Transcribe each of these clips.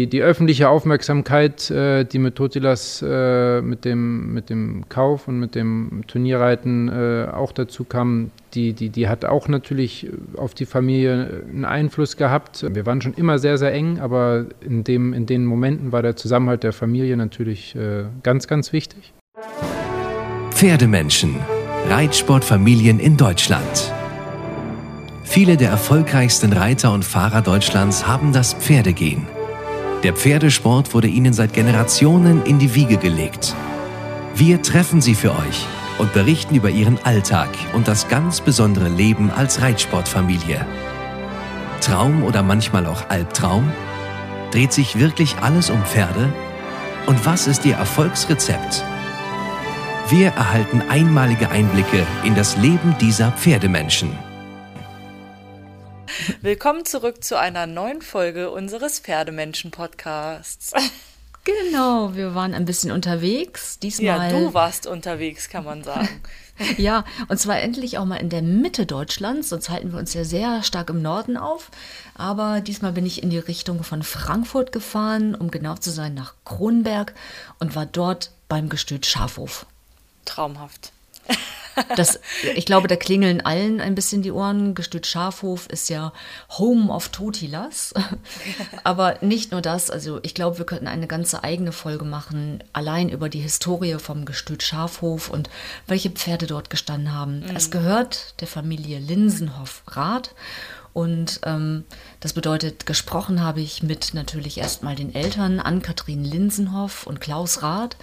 Die öffentliche Aufmerksamkeit, äh, die mit Totilas, äh, mit, dem, mit dem Kauf und mit dem Turnierreiten äh, auch dazu kam, die, die, die hat auch natürlich auf die Familie einen Einfluss gehabt. Wir waren schon immer sehr, sehr eng, aber in, dem, in den Momenten war der Zusammenhalt der Familie natürlich ganz, ganz wichtig. Pferdemenschen, Reitsportfamilien in Deutschland. Viele der erfolgreichsten Reiter und Fahrer Deutschlands haben das Pferdegehen. Der Pferdesport wurde ihnen seit Generationen in die Wiege gelegt. Wir treffen sie für euch und berichten über ihren Alltag und das ganz besondere Leben als Reitsportfamilie. Traum oder manchmal auch Albtraum? Dreht sich wirklich alles um Pferde? Und was ist ihr Erfolgsrezept? Wir erhalten einmalige Einblicke in das Leben dieser Pferdemenschen. Willkommen zurück zu einer neuen Folge unseres Pferdemenschen-Podcasts. Genau, wir waren ein bisschen unterwegs. Diesmal. Ja, du warst unterwegs, kann man sagen. ja, und zwar endlich auch mal in der Mitte Deutschlands, sonst halten wir uns ja sehr stark im Norden auf. Aber diesmal bin ich in die Richtung von Frankfurt gefahren, um genau zu sein, nach Kronberg und war dort beim Gestüt Schafhof. Traumhaft. Das, ich glaube, da klingeln allen ein bisschen die Ohren. Gestüt Schafhof ist ja Home of Totilas. Aber nicht nur das. Also ich glaube, wir könnten eine ganze eigene Folge machen, allein über die Historie vom Gestüt Schafhof und welche Pferde dort gestanden haben. Mhm. Es gehört der Familie Linsenhoff-Rath. Und ähm, das bedeutet, gesprochen habe ich mit natürlich erstmal den Eltern, Ann-Kathrin Linsenhoff und Klaus Rath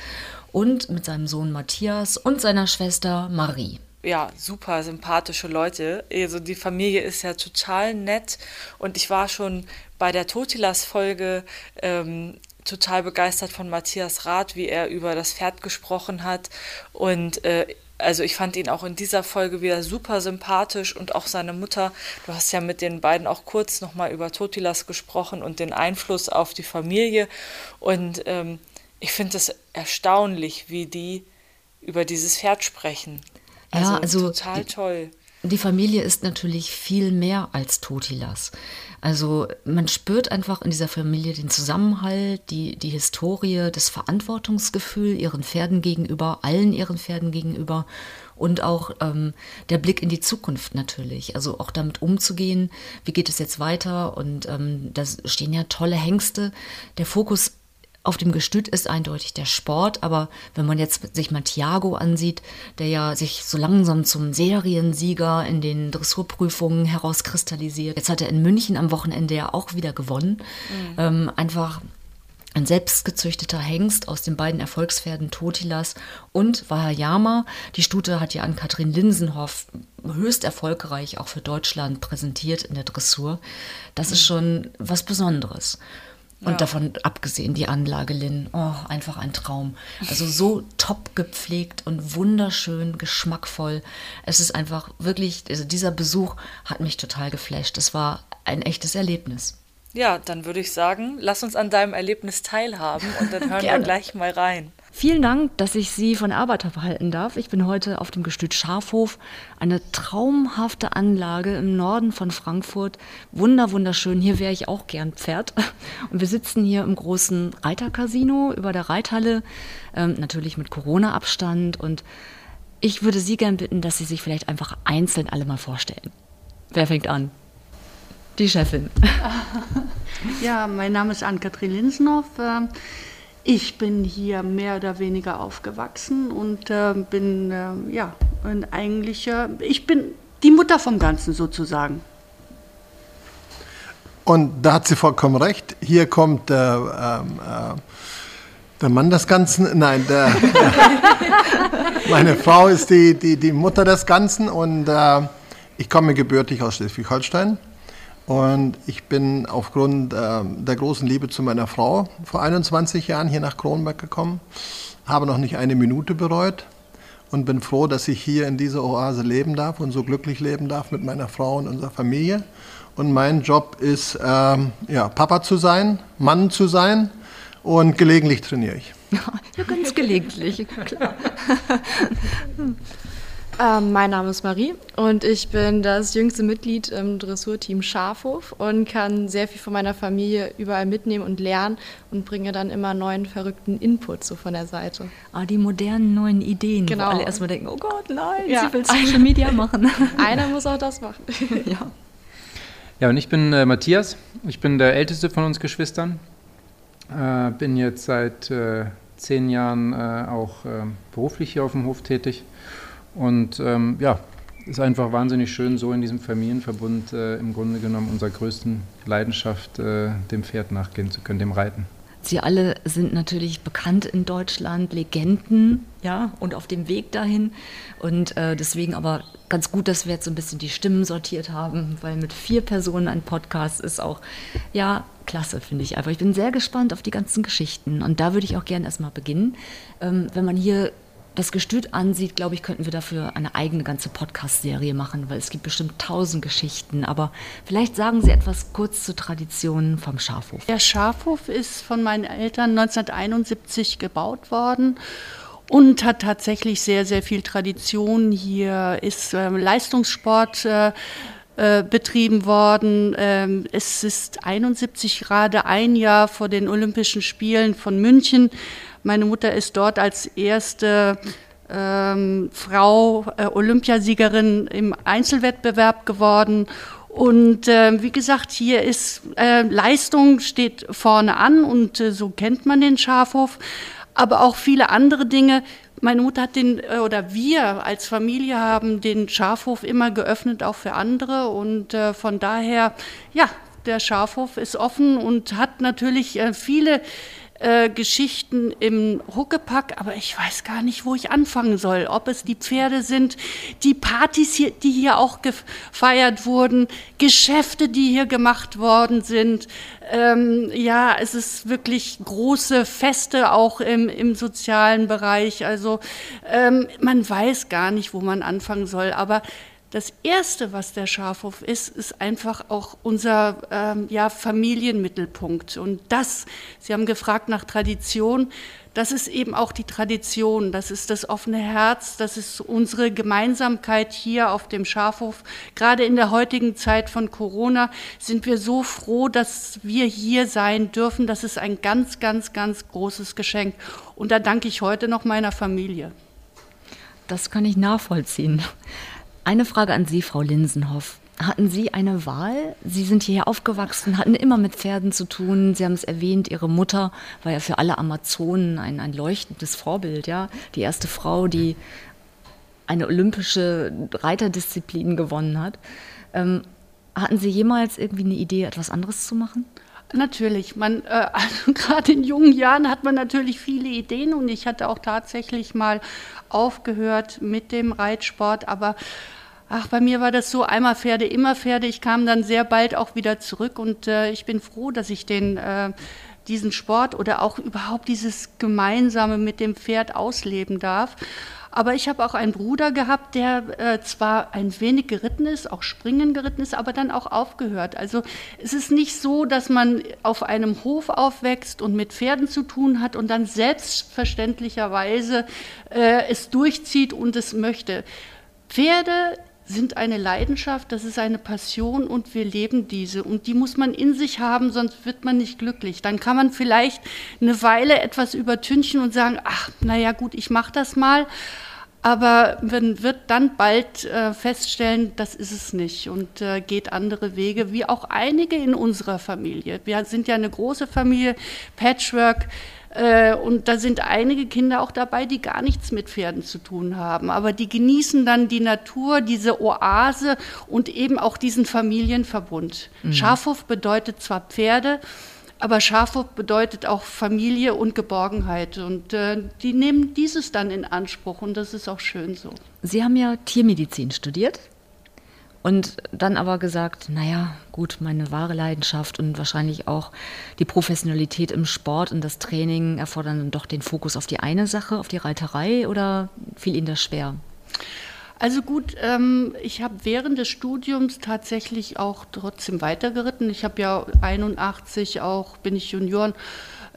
und mit seinem Sohn Matthias und seiner Schwester Marie ja, super sympathische Leute. Also die Familie ist ja total nett und ich war schon bei der Totilas-Folge ähm, total begeistert von Matthias Rath, wie er über das Pferd gesprochen hat und äh, also ich fand ihn auch in dieser Folge wieder super sympathisch und auch seine Mutter. Du hast ja mit den beiden auch kurz nochmal über Totilas gesprochen und den Einfluss auf die Familie. Und ähm, ich finde es erstaunlich, wie die über dieses Pferd sprechen. Also, ja, also total toll. Die Familie ist natürlich viel mehr als Totilas. Also man spürt einfach in dieser Familie den Zusammenhalt, die, die Historie, das Verantwortungsgefühl ihren Pferden gegenüber, allen ihren Pferden gegenüber und auch ähm, der Blick in die Zukunft natürlich. Also auch damit umzugehen, wie geht es jetzt weiter und ähm, da stehen ja tolle Hengste. Der Fokus auf dem Gestüt ist eindeutig der Sport, aber wenn man jetzt sich mal Thiago ansieht, der ja sich so langsam zum Seriensieger in den Dressurprüfungen herauskristallisiert. Jetzt hat er in München am Wochenende ja auch wieder gewonnen. Mhm. Ähm, einfach ein selbstgezüchteter Hengst aus den beiden Erfolgspferden Totilas und Wahayama. Die Stute hat ja an Katrin Linsenhoff höchst erfolgreich auch für Deutschland präsentiert in der Dressur. Das ist mhm. schon was Besonderes. Und ja. davon abgesehen, die Anlage Lynn, oh, einfach ein Traum. Also so top gepflegt und wunderschön, geschmackvoll. Es ist einfach wirklich, also dieser Besuch hat mich total geflasht. Es war ein echtes Erlebnis. Ja, dann würde ich sagen, lass uns an deinem Erlebnis teilhaben und dann hören wir gleich mal rein. Vielen Dank, dass ich Sie von Arbeiter verhalten darf. Ich bin heute auf dem Gestüt Schafhof, eine traumhafte Anlage im Norden von Frankfurt. Wunder, wunderschön. Hier wäre ich auch gern Pferd. Und wir sitzen hier im großen Reitercasino über der Reithalle, ähm, natürlich mit Corona-Abstand. Und ich würde Sie gern bitten, dass Sie sich vielleicht einfach einzeln alle mal vorstellen. Wer fängt an? Die Chefin. Ja, mein Name ist Ann-Kathrin Linsenhoff. Ich bin hier mehr oder weniger aufgewachsen und äh, bin äh, ja eigentlich, äh, ich bin die Mutter vom Ganzen sozusagen. Und da hat sie vollkommen recht. Hier kommt der, ähm, äh, der Mann des Ganzen. Nein, der, meine Frau ist die, die, die Mutter des Ganzen und äh, ich komme gebürtig aus Schleswig-Holstein. Und ich bin aufgrund äh, der großen Liebe zu meiner Frau vor 21 Jahren hier nach Kronberg gekommen, habe noch nicht eine Minute bereut und bin froh, dass ich hier in dieser Oase leben darf und so glücklich leben darf mit meiner Frau und unserer Familie. Und mein Job ist, ähm, ja, Papa zu sein, Mann zu sein und gelegentlich trainiere ich. Ja, ganz gelegentlich, klar. Ähm, mein Name ist Marie und ich bin das jüngste Mitglied im Dressurteam Schafhof und kann sehr viel von meiner Familie überall mitnehmen und lernen und bringe dann immer neuen verrückten Input so von der Seite. Ah, die modernen neuen Ideen, genau. wo alle erstmal denken, oh Gott, nein, ja. sie will Social Media machen. Einer muss auch das machen. ja. Ja, und ich bin äh, Matthias. Ich bin der älteste von uns Geschwistern. Äh, bin jetzt seit äh, zehn Jahren äh, auch äh, beruflich hier auf dem Hof tätig und ähm, ja, ist einfach wahnsinnig schön, so in diesem Familienverbund äh, im Grunde genommen unserer größten Leidenschaft, äh, dem Pferd nachgehen zu können, dem Reiten. Sie alle sind natürlich bekannt in Deutschland, Legenden, ja, und auf dem Weg dahin. Und äh, deswegen aber ganz gut, dass wir jetzt so ein bisschen die Stimmen sortiert haben, weil mit vier Personen ein Podcast ist auch, ja, klasse, finde ich einfach. Ich bin sehr gespannt auf die ganzen Geschichten. Und da würde ich auch gerne erstmal beginnen. Ähm, wenn man hier das Gestüt ansieht, glaube ich, könnten wir dafür eine eigene ganze Podcast-Serie machen, weil es gibt bestimmt tausend Geschichten. Aber vielleicht sagen Sie etwas kurz zu Traditionen vom Schafhof. Der Schafhof ist von meinen Eltern 1971 gebaut worden und hat tatsächlich sehr, sehr viel Tradition. Hier ist äh, Leistungssport. Äh betrieben worden. Ähm, es ist 71 gerade ein Jahr vor den Olympischen Spielen von München meine Mutter ist dort als erste ähm, Frau äh, Olympiasiegerin im Einzelwettbewerb geworden. Und äh, wie gesagt, hier ist äh, Leistung steht vorne an und äh, so kennt man den Schafhof, aber auch viele andere Dinge. Meine Mutter hat den, äh, oder wir als Familie haben den Schafhof immer geöffnet, auch für andere. Und äh, von daher, ja, der Schafhof ist offen und hat natürlich viele äh, Geschichten im Huckepack, aber ich weiß gar nicht, wo ich anfangen soll. Ob es die Pferde sind, die Partys, hier, die hier auch gefeiert wurden, Geschäfte, die hier gemacht worden sind. Ähm, ja, es ist wirklich große Feste auch im, im sozialen Bereich. Also ähm, man weiß gar nicht, wo man anfangen soll, aber das Erste, was der Schafhof ist, ist einfach auch unser ähm, ja, Familienmittelpunkt. Und das, Sie haben gefragt nach Tradition, das ist eben auch die Tradition, das ist das offene Herz, das ist unsere Gemeinsamkeit hier auf dem Schafhof. Gerade in der heutigen Zeit von Corona sind wir so froh, dass wir hier sein dürfen. Das ist ein ganz, ganz, ganz großes Geschenk. Und da danke ich heute noch meiner Familie. Das kann ich nachvollziehen. Eine Frage an Sie, Frau Linsenhoff. Hatten Sie eine Wahl? Sie sind hierher aufgewachsen, hatten immer mit Pferden zu tun. Sie haben es erwähnt, Ihre Mutter war ja für alle Amazonen ein, ein leuchtendes Vorbild, ja. Die erste Frau, die eine olympische Reiterdisziplin gewonnen hat. Ähm, hatten Sie jemals irgendwie eine Idee, etwas anderes zu machen? Natürlich, man, äh, also gerade in jungen Jahren hat man natürlich viele Ideen und ich hatte auch tatsächlich mal aufgehört mit dem Reitsport, aber Ach, bei mir war das so, einmal Pferde, immer Pferde. Ich kam dann sehr bald auch wieder zurück und äh, ich bin froh, dass ich den, äh, diesen Sport oder auch überhaupt dieses Gemeinsame mit dem Pferd ausleben darf. Aber ich habe auch einen Bruder gehabt, der äh, zwar ein wenig geritten ist, auch springen geritten ist, aber dann auch aufgehört. Also es ist nicht so, dass man auf einem Hof aufwächst und mit Pferden zu tun hat und dann selbstverständlicherweise äh, es durchzieht und es möchte. Pferde sind eine Leidenschaft, das ist eine Passion und wir leben diese. Und die muss man in sich haben, sonst wird man nicht glücklich. Dann kann man vielleicht eine Weile etwas übertünchen und sagen, ach, naja gut, ich mache das mal. Aber man wird dann bald äh, feststellen, das ist es nicht und äh, geht andere Wege, wie auch einige in unserer Familie. Wir sind ja eine große Familie, Patchwork. Äh, und da sind einige Kinder auch dabei, die gar nichts mit Pferden zu tun haben. Aber die genießen dann die Natur, diese Oase und eben auch diesen Familienverbund. Mhm. Schafhof bedeutet zwar Pferde, aber Schafhof bedeutet auch Familie und Geborgenheit. Und äh, die nehmen dieses dann in Anspruch und das ist auch schön so. Sie haben ja Tiermedizin studiert. Und dann aber gesagt, naja, gut, meine wahre Leidenschaft und wahrscheinlich auch die Professionalität im Sport und das Training erfordern dann doch den Fokus auf die eine Sache, auf die Reiterei oder fiel Ihnen das schwer? Also gut, ähm, ich habe während des Studiums tatsächlich auch trotzdem weitergeritten. Ich habe ja 81 auch, bin ich Junioren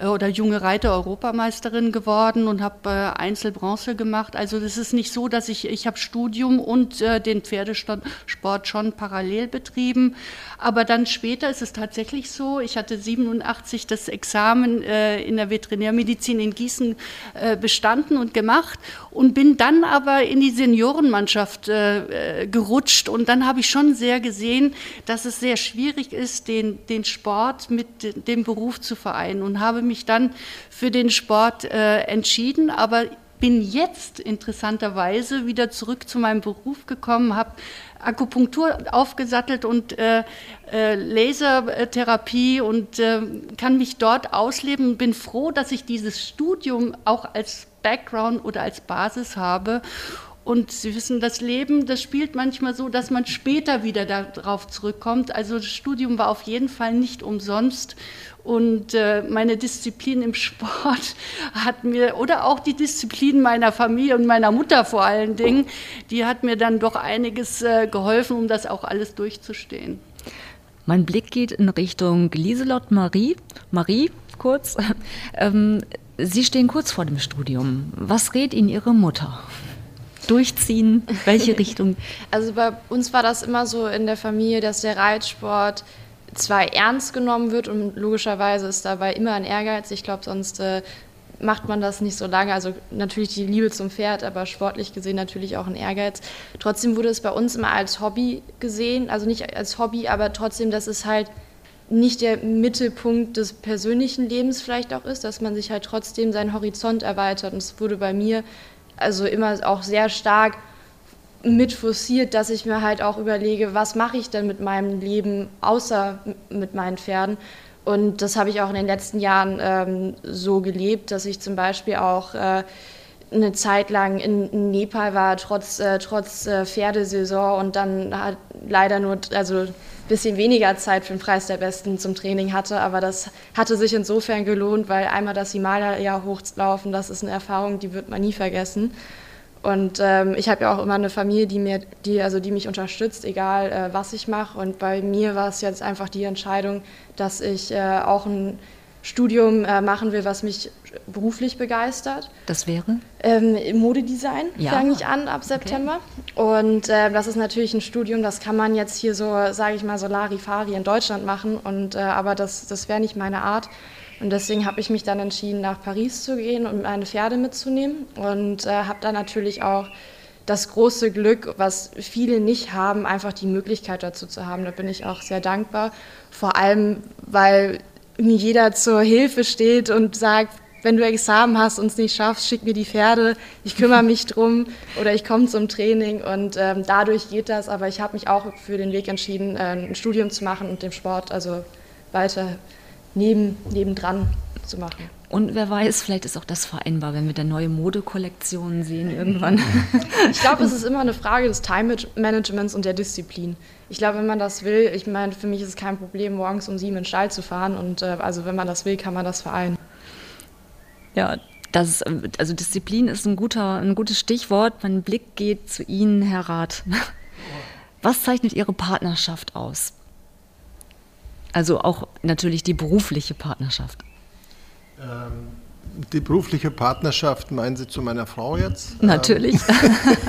oder junge Reiter-Europameisterin geworden und habe äh, Einzelbronze gemacht. Also das ist nicht so, dass ich, ich habe Studium und äh, den Pferdesport schon parallel betrieben. Aber dann später ist es tatsächlich so, ich hatte 87 das Examen äh, in der Veterinärmedizin in Gießen äh, bestanden und gemacht und bin dann aber in die Seniorenmannschaft äh, gerutscht und dann habe ich schon sehr gesehen, dass es sehr schwierig ist, den, den Sport mit dem Beruf zu vereinen und habe mich dann für den Sport äh, entschieden, aber bin jetzt interessanterweise wieder zurück zu meinem Beruf gekommen, habe Akupunktur aufgesattelt und äh, äh, Lasertherapie und äh, kann mich dort ausleben. Bin froh, dass ich dieses Studium auch als Background oder als Basis habe. Und Sie wissen, das Leben, das spielt manchmal so, dass man später wieder darauf zurückkommt. Also das Studium war auf jeden Fall nicht umsonst. Und äh, meine Disziplin im Sport hat mir, oder auch die Disziplin meiner Familie und meiner Mutter vor allen Dingen, die hat mir dann doch einiges äh, geholfen, um das auch alles durchzustehen. Mein Blick geht in Richtung Lieselott Marie. Marie, kurz. Ähm, Sie stehen kurz vor dem Studium. Was rät Ihnen Ihre Mutter? Durchziehen? Welche Richtung? Also bei uns war das immer so in der Familie, dass der Reitsport zwar ernst genommen wird und logischerweise ist dabei immer ein Ehrgeiz. Ich glaube, sonst äh, macht man das nicht so lange. Also natürlich die Liebe zum Pferd, aber sportlich gesehen natürlich auch ein Ehrgeiz. Trotzdem wurde es bei uns immer als Hobby gesehen, also nicht als Hobby, aber trotzdem, dass es halt nicht der Mittelpunkt des persönlichen Lebens vielleicht auch ist, dass man sich halt trotzdem seinen Horizont erweitert. Und es wurde bei mir also immer auch sehr stark mit forciert, dass ich mir halt auch überlege, was mache ich denn mit meinem Leben außer mit meinen Pferden. Und das habe ich auch in den letzten Jahren ähm, so gelebt, dass ich zum Beispiel auch äh, eine Zeit lang in, Nepal war, trotz, äh, trotz äh, Pferdesaison und dann hat leider nur also bisschen weniger Zeit für den Preis der Besten zum Training hatte. Aber das hatte sich insofern gelohnt, weil einmal das Himalaya hochlaufen, das ist eine Erfahrung, die wird man nie vergessen. Und ähm, ich habe ja auch immer eine Familie, die mir, die, also die mich unterstützt, egal äh, was ich mache. Und bei mir war es jetzt einfach die Entscheidung, dass ich äh, auch ein Studium äh, machen will, was mich beruflich begeistert. Das wäre? Ähm, Modedesign ja. fange ich an ab September. Okay. Und äh, das ist natürlich ein Studium, das kann man jetzt hier so, sage ich mal, so Larifari in Deutschland machen. Und, äh, aber das, das wäre nicht meine Art. Und deswegen habe ich mich dann entschieden, nach Paris zu gehen und meine Pferde mitzunehmen. Und äh, habe dann natürlich auch das große Glück, was viele nicht haben, einfach die Möglichkeit dazu zu haben. Da bin ich auch sehr dankbar. Vor allem, weil jeder zur Hilfe steht und sagt, wenn du Examen hast und es nicht schaffst, schick mir die Pferde, ich kümmere mich drum oder ich komme zum Training und ähm, dadurch geht das. Aber ich habe mich auch für den Weg entschieden, äh, ein Studium zu machen und dem Sport also weiter neben, nebendran zu machen. Und wer weiß, vielleicht ist auch das vereinbar, wenn wir dann neue Modekollektionen sehen irgendwann. Ich glaube, es ist immer eine Frage des Time-Managements und der Disziplin. Ich glaube, wenn man das will, ich meine, für mich ist es kein Problem, morgens um sieben in den Stall zu fahren. Und äh, also wenn man das will, kann man das vereinen. Ja, das, also Disziplin ist ein, guter, ein gutes Stichwort. Mein Blick geht zu Ihnen, Herr Rath. Was zeichnet Ihre Partnerschaft aus? Also auch natürlich die berufliche Partnerschaft. Ähm, die berufliche Partnerschaft meinen Sie zu meiner Frau jetzt? Ähm, natürlich.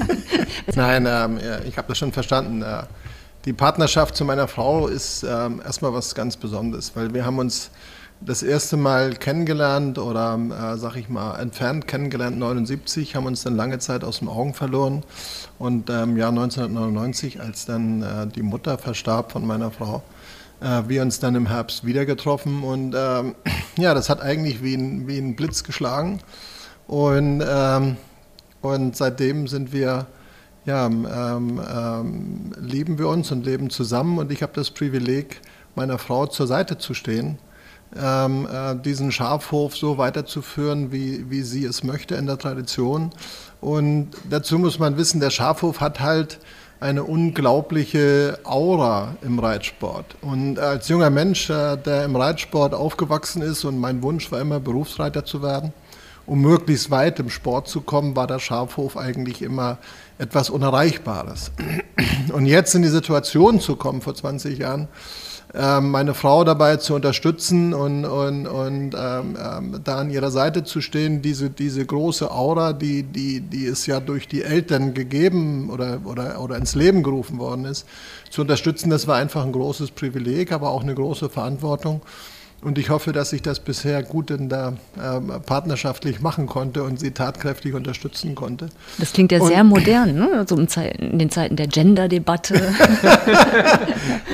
Nein, ähm, ich habe das schon verstanden. Äh, die Partnerschaft zu meiner Frau ist erstmal was ganz Besonderes, weil wir haben uns das erste Mal kennengelernt oder, äh, sag ich mal, entfernt kennengelernt, 79, haben uns dann lange Zeit aus den Augen verloren. Und im ähm, Jahr 1999, als dann äh, die Mutter verstarb von meiner Frau, äh, wir uns dann im Herbst wieder getroffen und ähm, ja, das hat eigentlich wie ein, wie ein Blitz geschlagen und, ähm, und seitdem sind wir, ja, ähm, ähm, lieben wir uns und leben zusammen und ich habe das Privileg, meiner Frau zur Seite zu stehen, ähm, äh, diesen Schafhof so weiterzuführen, wie, wie sie es möchte in der Tradition. Und dazu muss man wissen, der Schafhof hat halt eine unglaubliche Aura im Reitsport. Und als junger Mensch, äh, der im Reitsport aufgewachsen ist und mein Wunsch war immer, Berufsreiter zu werden, um möglichst weit im Sport zu kommen, war der Schafhof eigentlich immer etwas Unerreichbares. Und jetzt in die Situation zu kommen, vor 20 Jahren, meine Frau dabei zu unterstützen und, und, und ähm, ähm, da an ihrer Seite zu stehen. Diese, diese große Aura, die, die, die ist ja durch die Eltern gegeben oder, oder, oder ins Leben gerufen worden ist, zu unterstützen, das war einfach ein großes Privileg, aber auch eine große Verantwortung. Und ich hoffe, dass ich das bisher gut in der, äh, partnerschaftlich machen konnte und sie tatkräftig unterstützen konnte. Das klingt ja und, sehr modern, ne? also in den Zeiten der Gender-Debatte.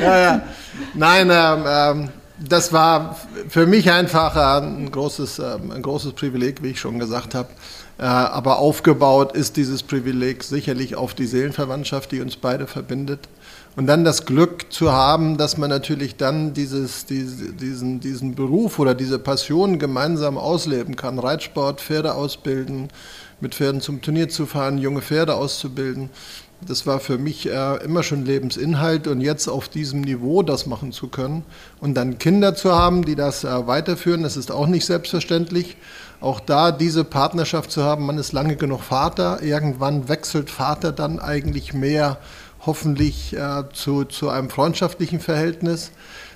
ja, ja. Nein, ähm, ähm, das war für mich einfach äh, ein, großes, äh, ein großes Privileg, wie ich schon gesagt habe. Äh, aber aufgebaut ist dieses Privileg sicherlich auf die Seelenverwandtschaft, die uns beide verbindet. Und dann das Glück zu haben, dass man natürlich dann dieses, diese, diesen, diesen Beruf oder diese Passion gemeinsam ausleben kann. Reitsport, Pferde ausbilden, mit Pferden zum Turnier zu fahren, junge Pferde auszubilden. Das war für mich äh, immer schon Lebensinhalt und jetzt auf diesem Niveau das machen zu können und dann Kinder zu haben, die das äh, weiterführen, das ist auch nicht selbstverständlich. Auch da diese Partnerschaft zu haben, man ist lange genug Vater, irgendwann wechselt Vater dann eigentlich mehr hoffentlich äh, zu, zu einem freundschaftlichen Verhältnis,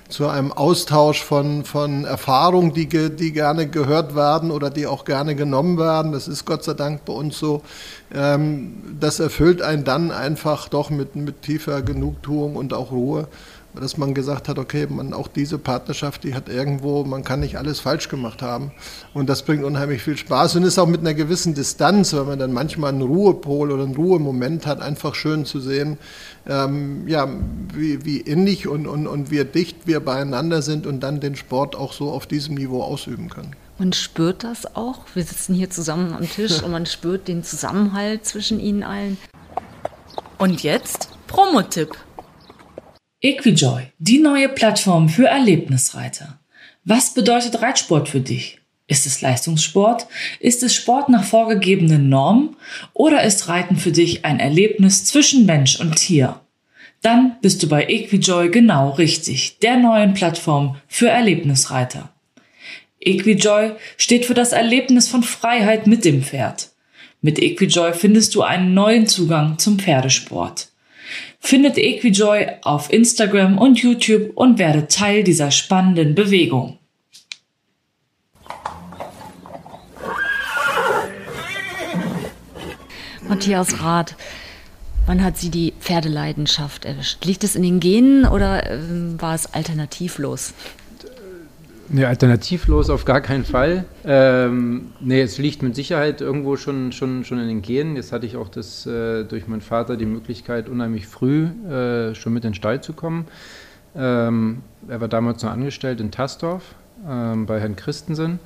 zu einem Austausch von, von Erfahrungen, die, die gerne gehört werden oder die auch gerne genommen werden. Das ist Gott sei Dank bei uns so. Ähm, das erfüllt einen dann einfach doch mit, mit tiefer Genugtuung und auch Ruhe dass man gesagt hat, okay, man auch diese Partnerschaft, die hat irgendwo, man kann nicht alles falsch gemacht haben. Und das bringt unheimlich viel Spaß und ist auch mit einer gewissen Distanz, wenn man dann manchmal einen Ruhepol oder einen Ruhemoment hat, einfach schön zu sehen, ähm, ja, wie, wie innig und, und, und wie dicht wir beieinander sind und dann den Sport auch so auf diesem Niveau ausüben können. Man spürt das auch. Wir sitzen hier zusammen am Tisch und man spürt den Zusammenhalt zwischen ihnen allen. Und jetzt Promotipp. Equijoy, die neue Plattform für Erlebnisreiter. Was bedeutet Reitsport für dich? Ist es Leistungssport? Ist es Sport nach vorgegebenen Normen? Oder ist Reiten für dich ein Erlebnis zwischen Mensch und Tier? Dann bist du bei Equijoy genau richtig, der neuen Plattform für Erlebnisreiter. Equijoy steht für das Erlebnis von Freiheit mit dem Pferd. Mit Equijoy findest du einen neuen Zugang zum Pferdesport. Findet Equijoy auf Instagram und YouTube und werde Teil dieser spannenden Bewegung. Matthias Rath, wann hat Sie die Pferdeleidenschaft erwischt? Liegt es in den Genen oder äh, war es alternativlos? Nee, alternativlos auf gar keinen Fall. Ähm, nee, es liegt mit Sicherheit irgendwo schon, schon, schon in den Genen. Jetzt hatte ich auch das, äh, durch meinen Vater die Möglichkeit, unheimlich früh äh, schon mit in den Stall zu kommen. Ähm, er war damals noch angestellt in Tastorf ähm, bei Herrn Christensen.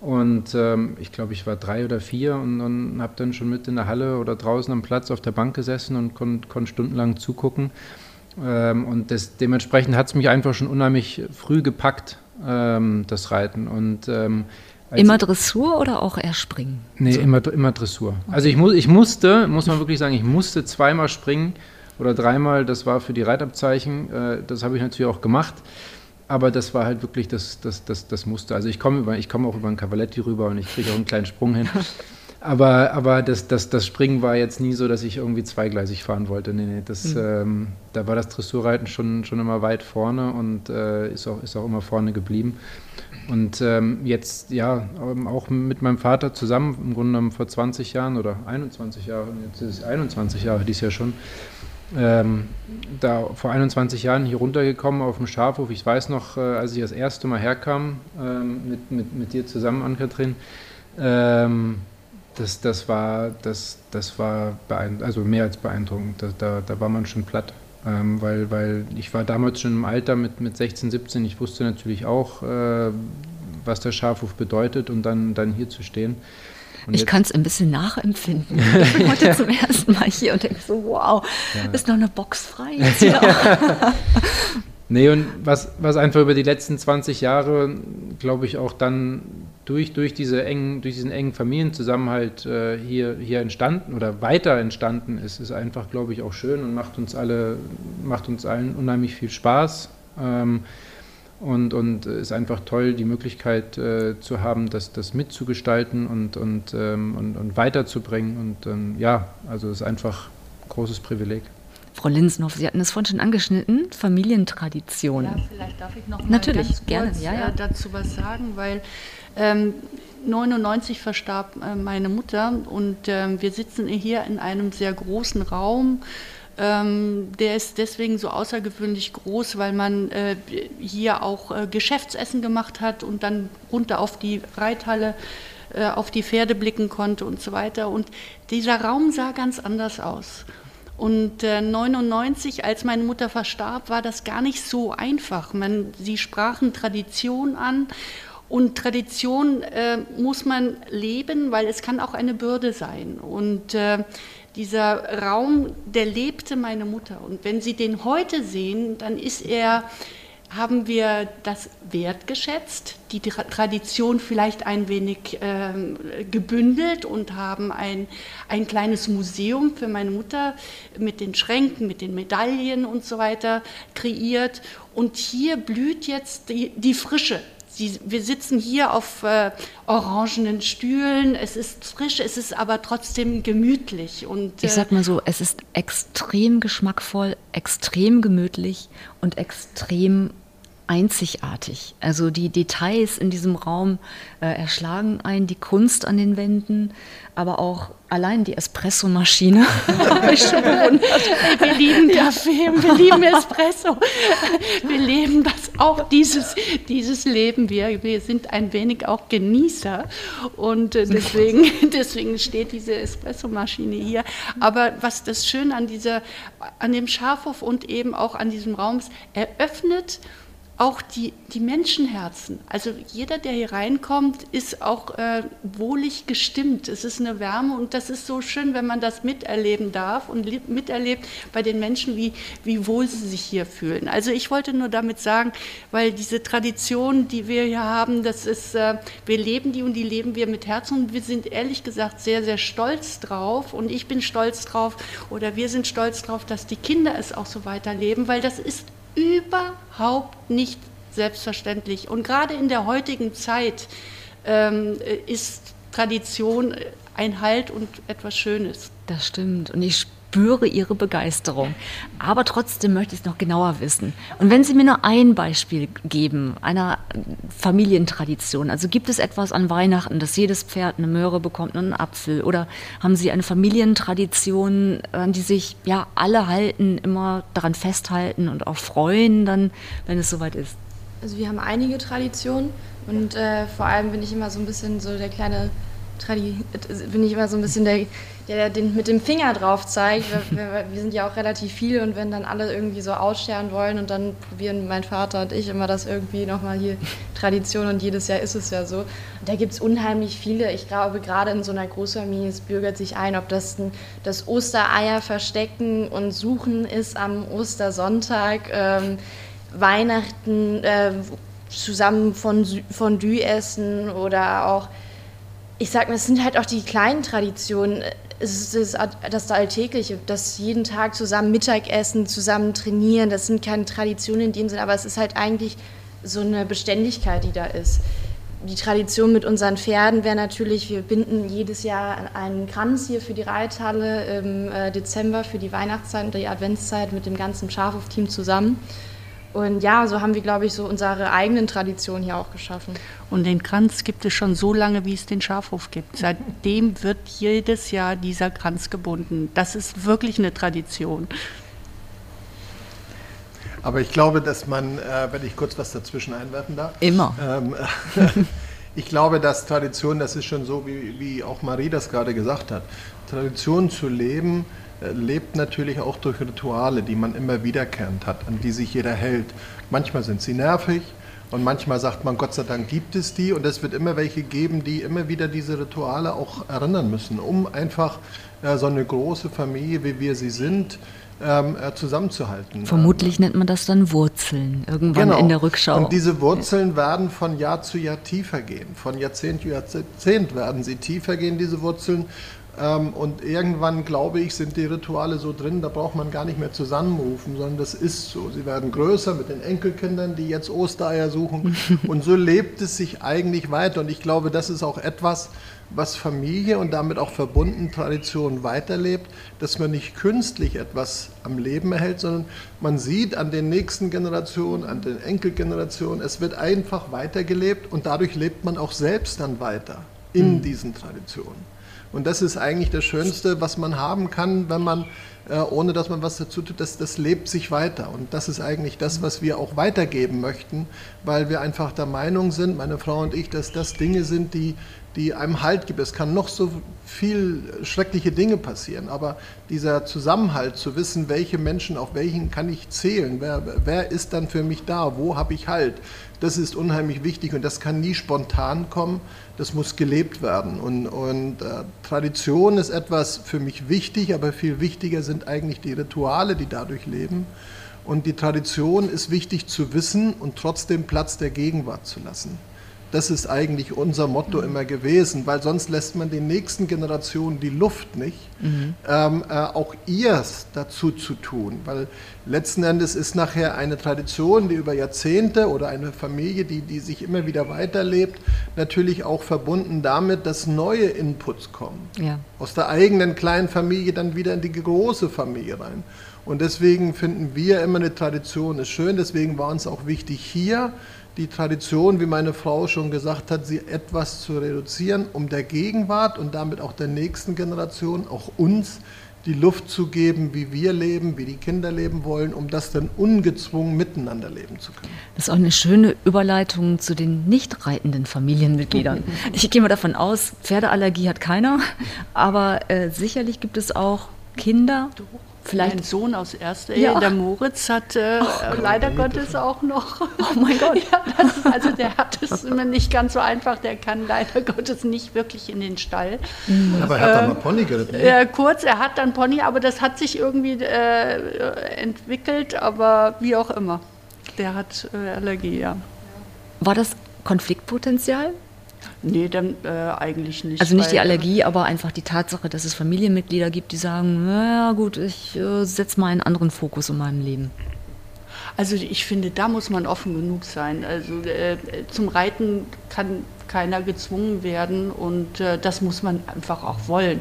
Und ähm, ich glaube, ich war drei oder vier und, und habe dann schon mit in der Halle oder draußen am Platz auf der Bank gesessen und konnte kon stundenlang zugucken. Ähm, und das, dementsprechend hat es mich einfach schon unheimlich früh gepackt ähm, das Reiten. Und, ähm, immer Dressur oder auch eher Springen? Nee, so. immer, immer Dressur. Okay. Also ich, mu ich musste, muss man wirklich sagen, ich musste zweimal springen oder dreimal, das war für die Reitabzeichen, äh, das habe ich natürlich auch gemacht. Aber das war halt wirklich das, das, das, das Muster. Also ich komme komm auch über einen Cavaletti rüber und ich kriege auch einen kleinen Sprung hin. Aber, aber das, das, das Springen war jetzt nie so, dass ich irgendwie zweigleisig fahren wollte. Nee, nee, das, mhm. ähm, da war das Dressurreiten schon, schon immer weit vorne und äh, ist, auch, ist auch immer vorne geblieben. Und ähm, jetzt, ja, ähm, auch mit meinem Vater zusammen, im Grunde genommen vor 20 Jahren oder 21 Jahren, jetzt ist es 21 Jahre dies Jahr schon, ähm, da vor 21 Jahren hier runtergekommen auf dem Schafhof. Ich weiß noch, äh, als ich das erste Mal herkam, ähm, mit, mit, mit dir zusammen, Ann-Kathrin, ähm, das, das war, das, das war also mehr als beeindruckend. Da, da, da war man schon platt. Ähm, weil, weil ich war damals schon im Alter mit, mit 16, 17. Ich wusste natürlich auch, äh, was der Schafhof bedeutet und dann, dann hier zu stehen. Und ich kann es ein bisschen nachempfinden. Ich bin heute zum ersten Mal hier und denke so, wow, ja. ist noch eine Box frei jetzt hier. Nee, und was, was einfach über die letzten 20 Jahre, glaube ich, auch dann durch, durch, diese engen, durch diesen engen Familienzusammenhalt äh, hier, hier entstanden oder weiter entstanden ist, ist einfach, glaube ich, auch schön und macht uns alle, macht uns allen unheimlich viel Spaß. Ähm, und, und ist einfach toll, die Möglichkeit äh, zu haben, das, das mitzugestalten und, und, ähm, und, und weiterzubringen. Und ähm, ja, also ist einfach ein großes Privileg. Frau Linsenhoff, Sie hatten es vorhin schon angeschnitten, Familientradition. Ja, vielleicht darf ich noch mal Natürlich, ganz kurz gerne. Ja, ja. Äh, dazu was sagen, weil ähm, 99 verstarb äh, meine Mutter und äh, wir sitzen hier in einem sehr großen Raum. Ähm, der ist deswegen so außergewöhnlich groß, weil man äh, hier auch äh, Geschäftsessen gemacht hat und dann runter auf die Reithalle äh, auf die Pferde blicken konnte und so weiter. Und dieser Raum sah ganz anders aus. Und äh, 99, als meine Mutter verstarb, war das gar nicht so einfach. Man, sie sprachen Tradition an und Tradition äh, muss man leben, weil es kann auch eine Bürde sein. Und äh, dieser Raum, der lebte meine Mutter. Und wenn Sie den heute sehen, dann ist er, haben wir das wertgeschätzt, die Tradition vielleicht ein wenig äh, gebündelt und haben ein, ein kleines Museum für meine Mutter mit den Schränken, mit den Medaillen und so weiter kreiert. Und hier blüht jetzt die, die Frische die, wir sitzen hier auf äh, orangenen Stühlen, es ist frisch, es ist aber trotzdem gemütlich. Und, äh, ich sag mal so, es ist extrem geschmackvoll, extrem gemütlich und extrem einzigartig. Also die Details in diesem Raum äh, erschlagen ein, die Kunst an den Wänden, aber auch allein die Espressomaschine habe ich schon bewundert. Wir lieben Kaffee und wir lieben Espresso. Wir leben das auch, dieses, dieses Leben. Wir, wir sind ein wenig auch Genießer und äh, deswegen, deswegen steht diese Espressomaschine hier. Aber was das Schöne an, dieser, an dem Schafhof und eben auch an diesem Raum ist, eröffnet auch die, die Menschenherzen. Also jeder, der hier reinkommt, ist auch äh, wohlig gestimmt. Es ist eine Wärme und das ist so schön, wenn man das miterleben darf und miterlebt bei den Menschen, wie, wie wohl sie sich hier fühlen. Also ich wollte nur damit sagen, weil diese Tradition, die wir hier haben, das ist, äh, wir leben die und die leben wir mit Herzen und wir sind ehrlich gesagt sehr, sehr stolz drauf und ich bin stolz drauf oder wir sind stolz drauf, dass die Kinder es auch so weiterleben, weil das ist überhaupt nicht selbstverständlich. Und gerade in der heutigen Zeit ähm, ist Tradition ein Halt und etwas Schönes. Das stimmt. Und ich spüre Ihre Begeisterung. Aber trotzdem möchte ich es noch genauer wissen. Und wenn Sie mir nur ein Beispiel geben, einer Familientradition, also gibt es etwas an Weihnachten, dass jedes Pferd eine Möhre bekommt und einen Apfel? Oder haben Sie eine Familientradition, an die sich ja alle halten, immer daran festhalten und auch freuen, dann, wenn es soweit ist? Also wir haben einige Traditionen und äh, vor allem bin ich immer so ein bisschen so der kleine bin ich immer so ein bisschen der, der den mit dem Finger drauf zeigt. Wir, wir, sind ja auch relativ viele und wenn dann alle irgendwie so ausscheren wollen und dann probieren mein Vater und ich immer das irgendwie nochmal hier Tradition und jedes Jahr ist es ja so. Und da gibt es unheimlich viele. Ich glaube, gerade in so einer Großfamilie, es bürgert sich ein, ob das ein, das Ostereier verstecken und suchen ist am Ostersonntag, ähm, Weihnachten äh, zusammen von Fondue essen oder auch ich sag mal, es sind halt auch die kleinen Traditionen. Es ist das, Alltägliche, das jeden Tag zusammen Mittagessen, zusammen trainieren. Das sind keine Traditionen in dem Sinne, aber es ist halt eigentlich so eine Beständigkeit, die da ist. Die Tradition mit unseren Pferden wäre natürlich, wir binden jedes Jahr einen Kranz hier für die Reithalle im äh, Dezember für die Weihnachtszeit und die Adventszeit mit dem ganzen Schafhof-Team zusammen. Und ja, so haben wir, glaube ich, so unsere eigenen Traditionen hier auch geschaffen. Und den Kranz gibt es schon so lange, wie es den Schafhof gibt. Seitdem wird jedes Jahr dieser Kranz gebunden. Das ist wirklich eine Tradition. Aber ich glaube, dass man, äh, wenn ich kurz was dazwischen einwerfen darf. Immer. Ähm, ich glaube, dass Tradition, das ist schon so, wie, wie auch Marie das gerade gesagt hat. Tradition zu leben, lebt natürlich auch durch Rituale, die man immer wiederkehrend hat, an die sich jeder hält. Manchmal sind sie nervig und manchmal sagt man, Gott sei Dank gibt es die und es wird immer welche geben, die immer wieder diese Rituale auch erinnern müssen, um einfach äh, so eine große Familie, wie wir sie sind, ähm, äh, zusammenzuhalten. Vermutlich nennt man das dann Wurzeln, irgendwann genau. in der Rückschau. Und diese Wurzeln werden von Jahr zu Jahr tiefer gehen. Von Jahrzehnt zu Jahrzehnt werden sie tiefer gehen, diese Wurzeln. Ähm, und irgendwann, glaube ich, sind die Rituale so drin, da braucht man gar nicht mehr zusammenrufen, sondern das ist so. Sie werden größer mit den Enkelkindern, die jetzt Ostereier suchen. Und so lebt es sich eigentlich weiter. Und ich glaube, das ist auch etwas, was Familie und damit auch verbunden Tradition weiterlebt, dass man nicht künstlich etwas am Leben erhält, sondern man sieht an den nächsten Generationen, an den Enkelgenerationen, es wird einfach weitergelebt und dadurch lebt man auch selbst dann weiter in mhm. diesen Traditionen. Und das ist eigentlich das Schönste, was man haben kann, wenn man, äh, ohne dass man was dazu tut, das, das lebt sich weiter. Und das ist eigentlich das, was wir auch weitergeben möchten, weil wir einfach der Meinung sind, meine Frau und ich, dass das Dinge sind, die die einem Halt gibt. Es kann noch so viel schreckliche Dinge passieren, aber dieser Zusammenhalt zu wissen, welche Menschen, auf welchen kann ich zählen, wer, wer ist dann für mich da, wo habe ich Halt, das ist unheimlich wichtig und das kann nie spontan kommen, das muss gelebt werden. Und, und äh, Tradition ist etwas für mich wichtig, aber viel wichtiger sind eigentlich die Rituale, die dadurch leben. Und die Tradition ist wichtig zu wissen und trotzdem Platz der Gegenwart zu lassen. Das ist eigentlich unser Motto mhm. immer gewesen, weil sonst lässt man den nächsten Generationen die Luft nicht, mhm. ähm, äh, auch ihrs dazu zu tun. Weil letzten Endes ist nachher eine Tradition, die über Jahrzehnte oder eine Familie, die, die sich immer wieder weiterlebt, natürlich auch verbunden damit, dass neue Inputs kommen. Ja. Aus der eigenen kleinen Familie dann wieder in die große Familie rein. Und deswegen finden wir immer eine Tradition ist schön, deswegen war uns auch wichtig hier die Tradition, wie meine Frau schon gesagt hat, sie etwas zu reduzieren, um der Gegenwart und damit auch der nächsten Generation, auch uns, die Luft zu geben, wie wir leben, wie die Kinder leben wollen, um das dann ungezwungen miteinander leben zu können. Das ist auch eine schöne Überleitung zu den nicht reitenden Familienmitgliedern. Ich gehe mal davon aus, Pferdeallergie hat keiner, aber äh, sicherlich gibt es auch Kinder, Vielleicht mein Sohn aus erster Ehe, ja. der Moritz, hat äh, oh, leider Gottes auch noch. Oh mein Gott. ja, ist, also der hat es immer nicht ganz so einfach. Der kann leider Gottes nicht wirklich in den Stall. Mhm. Aber er hat dann mal Pony geritten. Äh, kurz, er hat dann Pony, aber das hat sich irgendwie äh, entwickelt. Aber wie auch immer, der hat äh, Allergie, ja. War das Konfliktpotenzial? Nee, dann äh, eigentlich nicht. Also nicht die Allergie, aber einfach die Tatsache, dass es Familienmitglieder gibt, die sagen, na gut, ich äh, setze mal einen anderen Fokus in meinem Leben. Also ich finde, da muss man offen genug sein. Also äh, zum Reiten kann keiner gezwungen werden und äh, das muss man einfach auch wollen.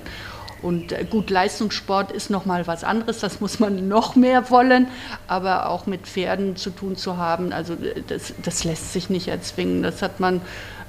Und äh, gut, Leistungssport ist noch mal was anderes, das muss man noch mehr wollen, aber auch mit Pferden zu tun zu haben, also äh, das, das lässt sich nicht erzwingen. Das hat man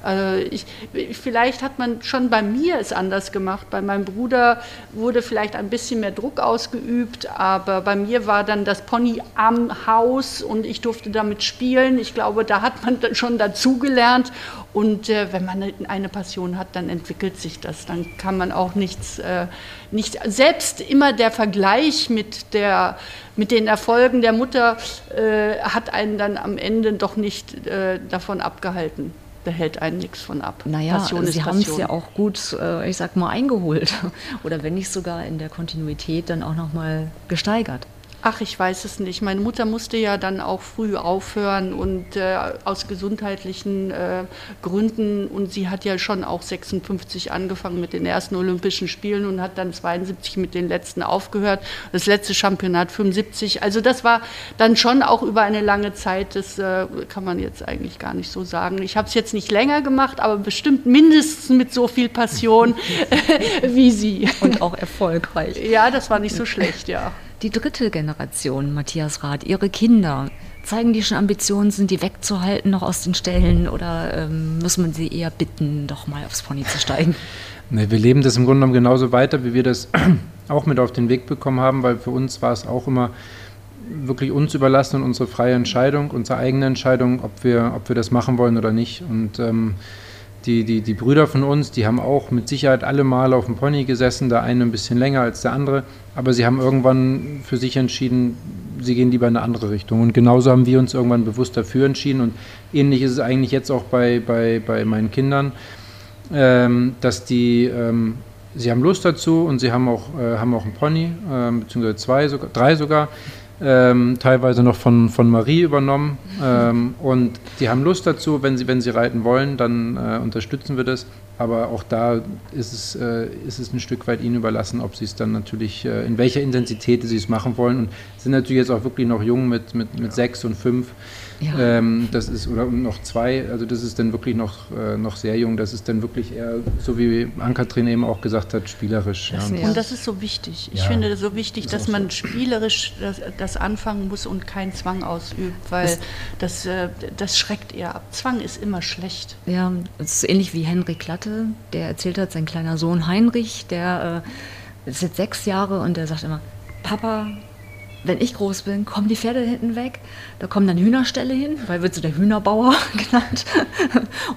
also ich, vielleicht hat man schon bei mir es anders gemacht. Bei meinem Bruder wurde vielleicht ein bisschen mehr Druck ausgeübt, aber bei mir war dann das Pony am Haus und ich durfte damit spielen. Ich glaube, da hat man schon dazugelernt. Und äh, wenn man eine Passion hat, dann entwickelt sich das. Dann kann man auch nichts, äh, nicht, selbst immer der Vergleich mit, der, mit den Erfolgen der Mutter äh, hat einen dann am Ende doch nicht äh, davon abgehalten da hält einen nichts von ab. Naja, Passion Sie haben es ja auch gut, äh, ich sag mal, eingeholt. Oder wenn nicht sogar in der Kontinuität dann auch nochmal gesteigert. Ach, ich weiß es nicht. Meine Mutter musste ja dann auch früh aufhören und äh, aus gesundheitlichen äh, Gründen. Und sie hat ja schon auch 56 angefangen mit den ersten Olympischen Spielen und hat dann 72 mit den letzten aufgehört. Das letzte Championat 75. Also das war dann schon auch über eine lange Zeit. Das äh, kann man jetzt eigentlich gar nicht so sagen. Ich habe es jetzt nicht länger gemacht, aber bestimmt mindestens mit so viel Passion wie sie. Und auch erfolgreich. Ja, das war nicht so schlecht, ja die dritte Generation, Matthias Rath, ihre Kinder, zeigen die schon Ambitionen, sind die wegzuhalten noch aus den Ställen oder ähm, muss man sie eher bitten, doch mal aufs Pony zu steigen? Nee, wir leben das im Grunde genommen genauso weiter, wie wir das auch mit auf den Weg bekommen haben, weil für uns war es auch immer wirklich uns überlassen und unsere freie Entscheidung, unsere eigene Entscheidung, ob wir, ob wir das machen wollen oder nicht. Und ähm, die, die, die Brüder von uns, die haben auch mit Sicherheit alle mal auf dem Pony gesessen, der eine ein bisschen länger als der andere, aber sie haben irgendwann für sich entschieden, sie gehen lieber in eine andere Richtung. Und genauso haben wir uns irgendwann bewusst dafür entschieden. Und ähnlich ist es eigentlich jetzt auch bei, bei, bei meinen Kindern, ähm, dass die, ähm, sie haben Lust dazu und sie haben auch, äh, haben auch einen Pony, äh, beziehungsweise zwei, sogar, drei sogar. Ähm, teilweise noch von, von Marie übernommen. Ähm, und die haben Lust dazu, wenn sie, wenn sie reiten wollen, dann äh, unterstützen wir das. Aber auch da ist es, äh, ist es ein Stück weit ihnen überlassen, ob sie es dann natürlich, äh, in welcher Intensität sie es machen wollen. Und sind natürlich jetzt auch wirklich noch jung mit, mit, mit sechs und fünf. Ja. Ähm, das ist, oder noch zwei, also das ist dann wirklich noch, äh, noch sehr jung. Das ist dann wirklich eher, so wie Ankatrin eben auch gesagt hat, spielerisch. Das, ja. Und das ist so wichtig. Ich ja. finde das so wichtig, das dass man so. spielerisch das, das, anfangen muss und keinen Zwang ausübt, weil das, das, äh, das schreckt eher ab. Zwang ist immer schlecht. Ja, es ist ähnlich wie Henry Klatte, der erzählt hat, sein kleiner Sohn Heinrich, der äh, ist jetzt sechs Jahre und der sagt immer, Papa, wenn ich groß bin, kommen die Pferde hinten weg. Da kommen dann Hühnerställe hin, weil wird so der Hühnerbauer genannt.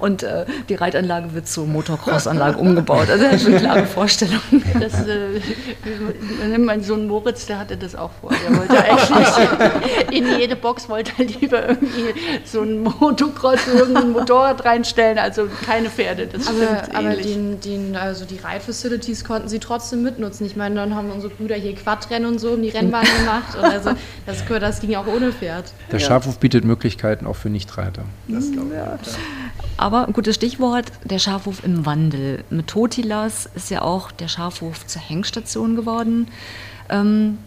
Und äh, die Reitanlage wird zur Motocross-Anlage umgebaut. Also das ist eine klare Vorstellung. Das, äh, mein Sohn Moritz, der hatte das auch vor. Der wollte eigentlich in jede Box wollte er lieber irgendwie so ein Motocross, irgendein Motorrad reinstellen, also keine Pferde. Das aber aber den, den, also die Reitfacilities konnten sie trotzdem mitnutzen. Ich meine, dann haben unsere Brüder hier Quadrennen und so um die Rennbahn gemacht gemacht. Und also das, das ging auch ohne Pferd. Der Schafhof bietet Möglichkeiten auch für Nichtreiter. Das glaube ich. Ja. Aber ein gutes Stichwort, der Schafhof im Wandel. Mit Totilas ist ja auch der Schafhof zur Hengstation geworden. Ähm,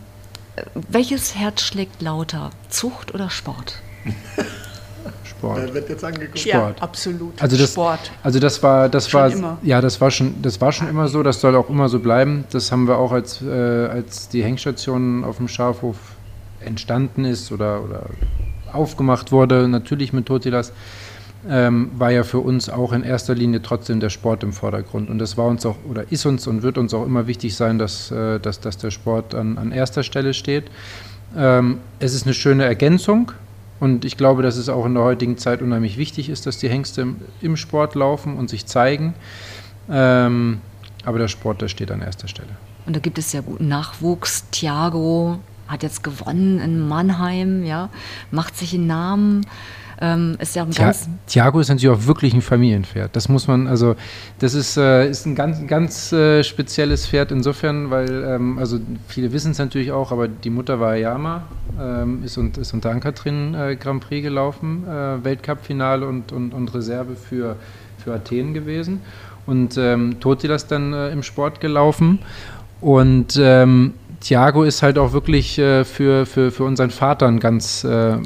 welches Herz schlägt lauter, Zucht oder Sport? Sport. Da wird jetzt angeguckt. Sport. Ja, absolut. Also das, Sport. Also das war, das schon war, immer. ja, das war schon, das war schon immer so. Das soll auch immer so bleiben. Das haben wir auch als, äh, als die Hengstation auf dem Schafhof entstanden ist oder, oder aufgemacht wurde, natürlich mit Totilas, ähm, war ja für uns auch in erster Linie trotzdem der Sport im Vordergrund. Und das war uns auch oder ist uns und wird uns auch immer wichtig sein, dass, äh, dass, dass der Sport an, an erster Stelle steht. Ähm, es ist eine schöne Ergänzung und ich glaube, dass es auch in der heutigen Zeit unheimlich wichtig ist, dass die Hengste im Sport laufen und sich zeigen. Ähm, aber der Sport, der steht an erster Stelle. Und da gibt es ja guten Nachwuchs. Thiago hat jetzt gewonnen in Mannheim, ja, macht sich einen Namen. Ähm, ist ja ein Thia ganz Thiago ist natürlich auch wirklich ein Familienpferd. Das muss man, also das ist, äh, ist ein ganz, ganz äh, spezielles Pferd insofern, weil, ähm, also viele wissen es natürlich auch, aber die Mutter war Ayama, ähm, ist, und, ist unter Ankatrin äh, Grand Prix gelaufen, äh, Weltcup-Finale und, und, und Reserve für, für Athen gewesen. Und ähm, Toti das dann äh, im Sport gelaufen. Und ähm, Thiago ist halt auch wirklich äh, für, für, für unseren Vater ein ganz äh,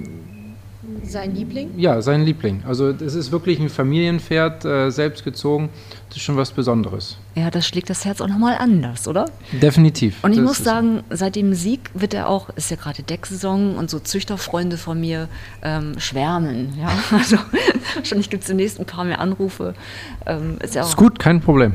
sein Liebling? Ja, sein Liebling. Also es ist wirklich ein Familienpferd, äh, selbst gezogen. Das ist schon was Besonderes. Ja, das schlägt das Herz auch nochmal anders, oder? Definitiv. Und ich das muss sagen, seit dem Sieg wird er auch, ist ja gerade Decksaison und so Züchterfreunde von mir ähm, schwärmen. Ja? Also wahrscheinlich gibt es demnächst ein paar mehr Anrufe. Ähm, ist, ja ist gut, kein Problem.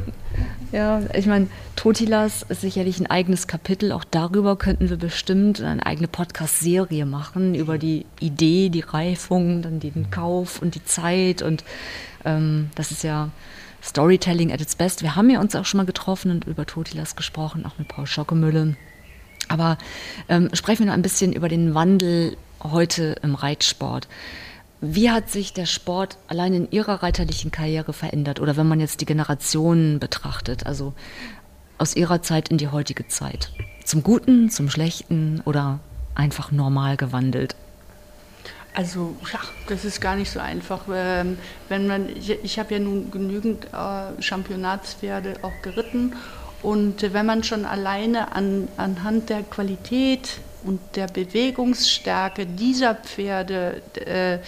Ja, ich meine, Totilas ist sicherlich ein eigenes Kapitel. Auch darüber könnten wir bestimmt eine eigene Podcast-Serie machen, über die Idee, die Reifung, dann den Kauf und die Zeit. Und ähm, das ist ja Storytelling at its best. Wir haben ja uns auch schon mal getroffen und über Totilas gesprochen, auch mit Paul Schockemülle. Aber ähm, sprechen wir noch ein bisschen über den Wandel heute im Reitsport. Wie hat sich der Sport allein in Ihrer reiterlichen Karriere verändert? Oder wenn man jetzt die Generationen betrachtet, also aus Ihrer Zeit in die heutige Zeit? Zum Guten, zum Schlechten oder einfach normal gewandelt? Also ja, das ist gar nicht so einfach. Ähm, wenn man, ich, ich habe ja nun genügend äh, Championatspferde auch geritten und wenn man schon alleine an, anhand der Qualität und der Bewegungsstärke dieser Pferde äh,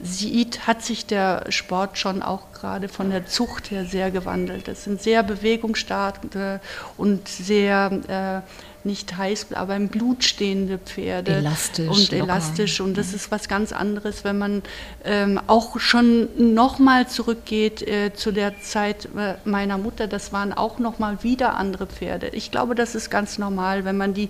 sieht, hat sich der Sport schon auch gerade von der Zucht her sehr gewandelt. Das sind sehr bewegungsstarke und sehr äh, nicht heiß, aber im Blut stehende Pferde. Elastisch. Und elastisch. Und das ist was ganz anderes, wenn man ähm, auch schon nochmal zurückgeht äh, zu der Zeit äh, meiner Mutter. Das waren auch nochmal wieder andere Pferde. Ich glaube, das ist ganz normal. Wenn man die,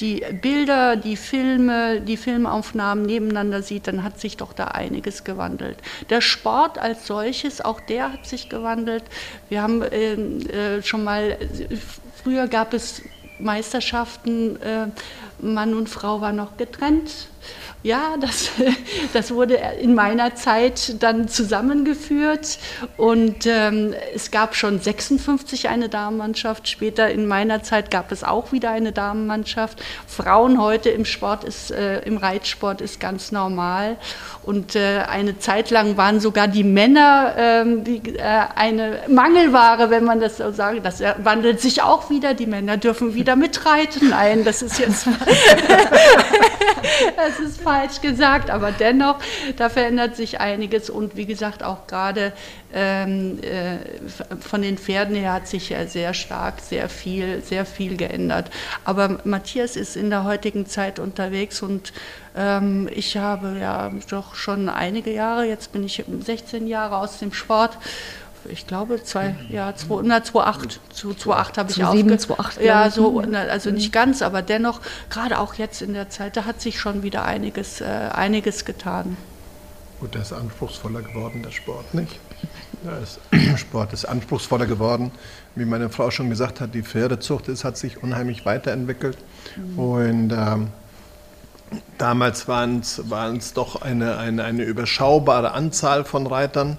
die Bilder, die Filme, die Filmaufnahmen nebeneinander sieht, dann hat sich doch da einiges gewandelt. Der Sport als solches, auch der hat sich gewandelt. Wir haben ähm, äh, schon mal, früher gab es Meisterschaften, äh, Mann und Frau waren noch getrennt. Ja, das, das wurde in meiner Zeit dann zusammengeführt und ähm, es gab schon 56 eine Damenmannschaft. Später in meiner Zeit gab es auch wieder eine Damenmannschaft. Frauen heute im Sport ist, äh, im Reitsport ist ganz normal und äh, eine Zeit lang waren sogar die Männer ähm, die, äh, eine Mangelware, wenn man das so sagt. Das wandelt sich auch wieder. Die Männer dürfen wieder mitreiten. Nein, das ist jetzt das ist falsch gesagt, aber dennoch, da verändert sich einiges und wie gesagt, auch gerade ähm, äh, von den Pferden her hat sich ja sehr stark, sehr viel, sehr viel geändert. Aber Matthias ist in der heutigen Zeit unterwegs und ähm, ich habe ja doch schon einige Jahre, jetzt bin ich 16 Jahre aus dem Sport ich glaube, zwei, ja, zwei, na, 2008, zu 2008 habe ich auch. 2008, ja, so, also nicht mhm. ganz, aber dennoch, gerade auch jetzt in der Zeit, da hat sich schon wieder einiges, äh, einiges getan. Gut, der ist anspruchsvoller geworden, der Sport, nicht? Der Sport ist anspruchsvoller geworden. Wie meine Frau schon gesagt hat, die Pferdezucht ist, hat sich unheimlich weiterentwickelt. Mhm. Und ähm, damals waren es doch eine, eine, eine überschaubare Anzahl von Reitern.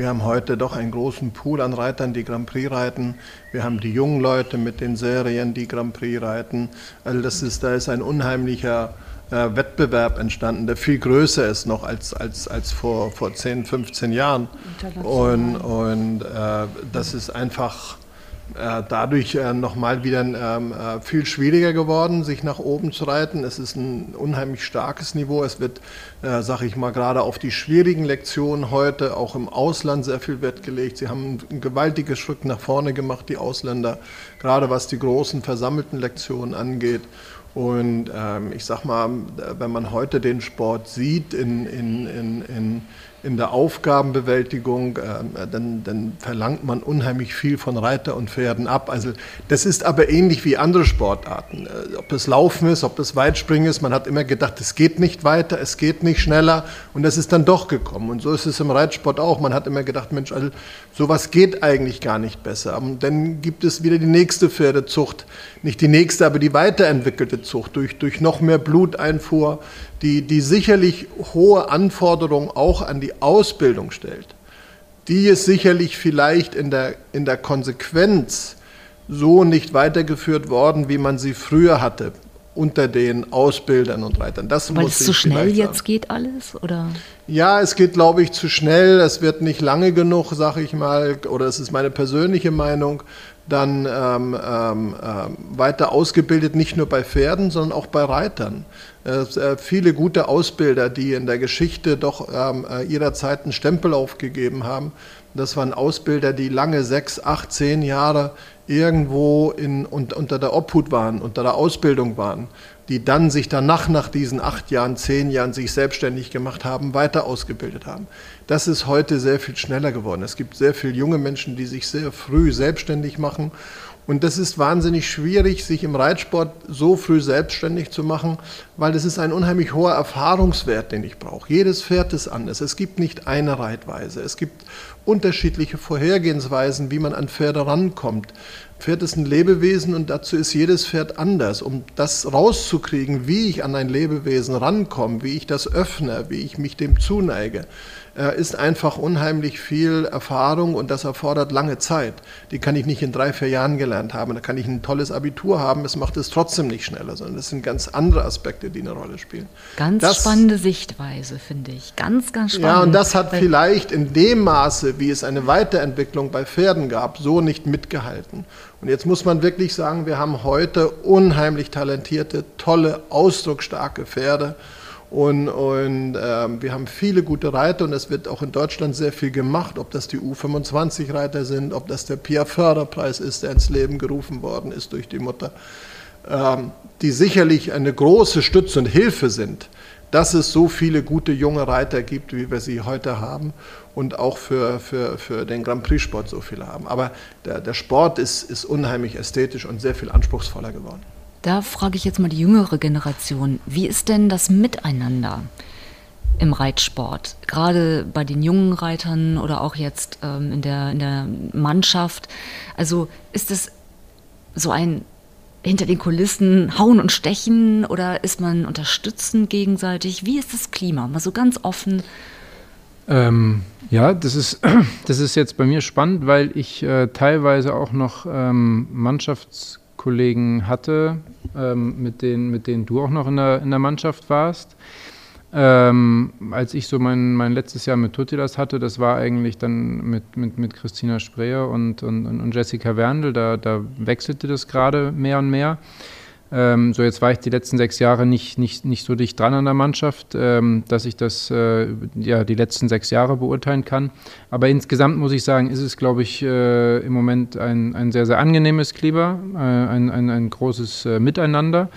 Wir haben heute doch einen großen Pool an Reitern, die Grand Prix reiten. Wir haben die jungen Leute mit den Serien, die Grand Prix reiten. Also das ist, da ist ein unheimlicher äh, Wettbewerb entstanden, der viel größer ist noch als, als, als vor, vor 10, 15 Jahren. Und, und äh, das ist einfach dadurch äh, nochmal wieder ähm, äh, viel schwieriger geworden, sich nach oben zu reiten. Es ist ein unheimlich starkes Niveau. Es wird, äh, sage ich mal, gerade auf die schwierigen Lektionen heute auch im Ausland sehr viel Wert gelegt. Sie haben ein gewaltiges Schritt nach vorne gemacht, die Ausländer, gerade was die großen versammelten Lektionen angeht. Und ähm, ich sag mal, wenn man heute den Sport sieht in, in, in, in in der Aufgabenbewältigung, äh, dann, dann, verlangt man unheimlich viel von Reiter und Pferden ab. Also das ist aber ähnlich wie andere Sportarten. Äh, ob das Laufen ist, ob das Weitspringen ist, man hat immer gedacht, es geht nicht weiter, es geht nicht schneller und das ist dann doch gekommen. Und so ist es im Reitsport auch. Man hat immer gedacht, Mensch, also, sowas geht eigentlich gar nicht besser. Und dann gibt es wieder die nächste Pferdezucht, nicht die nächste, aber die weiterentwickelte Zucht durch, durch noch mehr Bluteinfuhr, die, die sicherlich hohe Anforderungen auch an die Ausbildung stellt, die ist sicherlich vielleicht in der, in der Konsequenz so nicht weitergeführt worden, wie man sie früher hatte unter den Ausbildern und Reitern. Das Weil es zu schnell jetzt sagen. geht alles, oder? Ja, es geht, glaube ich, zu schnell. Es wird nicht lange genug, sage ich mal, oder es ist meine persönliche Meinung, dann ähm, ähm, äh, weiter ausgebildet, nicht nur bei Pferden, sondern auch bei Reitern. Äh, äh, viele gute Ausbilder, die in der Geschichte doch ähm, äh, einen Stempel aufgegeben haben. Das waren Ausbilder, die lange sechs, acht, zehn Jahre irgendwo in, und, unter der Obhut waren, unter der Ausbildung waren, die dann sich danach, nach diesen acht Jahren, zehn Jahren sich selbstständig gemacht haben, weiter ausgebildet haben. Das ist heute sehr viel schneller geworden. Es gibt sehr viele junge Menschen, die sich sehr früh selbstständig machen und das ist wahnsinnig schwierig, sich im Reitsport so früh selbstständig zu machen, weil das ist ein unheimlich hoher Erfahrungswert, den ich brauche. Jedes Pferd ist anders. Es gibt nicht eine Reitweise. Es gibt unterschiedliche Vorhergehensweisen, wie man an Pferde rankommt. Pferd ist ein Lebewesen und dazu ist jedes Pferd anders. Um das rauszukriegen, wie ich an ein Lebewesen rankomme, wie ich das öffne, wie ich mich dem zuneige, ist einfach unheimlich viel Erfahrung und das erfordert lange Zeit. Die kann ich nicht in drei, vier Jahren gelernt haben. Da kann ich ein tolles Abitur haben, es macht es trotzdem nicht schneller, sondern das sind ganz andere Aspekte, die eine Rolle spielen. Ganz das, spannende Sichtweise, finde ich. Ganz, ganz spannend. Ja, und das hat vielleicht in dem Maße, wie es eine Weiterentwicklung bei Pferden gab, so nicht mitgehalten. Und jetzt muss man wirklich sagen, wir haben heute unheimlich talentierte, tolle, ausdrucksstarke Pferde. Und, und äh, wir haben viele gute Reiter und es wird auch in Deutschland sehr viel gemacht, ob das die U25-Reiter sind, ob das der Pia-Förderpreis ist, der ins Leben gerufen worden ist durch die Mutter, ähm, die sicherlich eine große Stütze und Hilfe sind, dass es so viele gute junge Reiter gibt, wie wir sie heute haben und auch für, für, für den Grand Prix-Sport so viele haben. Aber der, der Sport ist, ist unheimlich ästhetisch und sehr viel anspruchsvoller geworden. Da frage ich jetzt mal die jüngere Generation, wie ist denn das Miteinander im Reitsport? Gerade bei den jungen Reitern oder auch jetzt ähm, in, der, in der Mannschaft. Also ist es so ein hinter den Kulissen hauen und stechen oder ist man unterstützend gegenseitig? Wie ist das Klima? Mal so ganz offen. Ähm, ja, das ist, das ist jetzt bei mir spannend, weil ich äh, teilweise auch noch ähm, Mannschaftskollegen hatte, ähm, mit, denen, mit denen du auch noch in der, in der Mannschaft warst. Ähm, als ich so mein, mein letztes Jahr mit Tutilas hatte, das war eigentlich dann mit, mit, mit Christina Spreer und, und, und Jessica Werndl, da, da wechselte das gerade mehr und mehr. Ähm, so, jetzt war ich die letzten sechs Jahre nicht, nicht, nicht so dicht dran an der Mannschaft, ähm, dass ich das äh, ja, die letzten sechs Jahre beurteilen kann. Aber insgesamt muss ich sagen, ist es, glaube ich, äh, im Moment ein, ein sehr, sehr angenehmes Klima, äh, ein, ein, ein großes äh, Miteinander.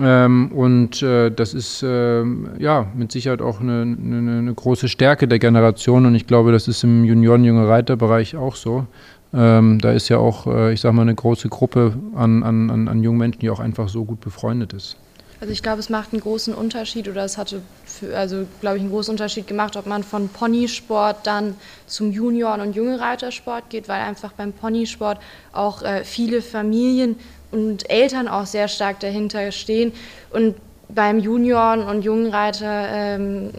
Ähm, und äh, das ist äh, ja mit Sicherheit auch eine, eine, eine, große Stärke der Generation und ich glaube, das ist im Junioren-Junge Reiter-Bereich auch so. Ähm, da ist ja auch, äh, ich sag mal, eine große Gruppe an, an, an jungen Menschen, die auch einfach so gut befreundet ist. Also ich glaube, es macht einen großen Unterschied oder es hatte, für, also glaube ich, einen großen Unterschied gemacht, ob man von Ponysport dann zum Junioren- und Junge-Reitersport geht, weil einfach beim Ponysport auch äh, viele Familien und Eltern auch sehr stark dahinter stehen. Und beim Junioren- und Jungenreiterfeld ähm,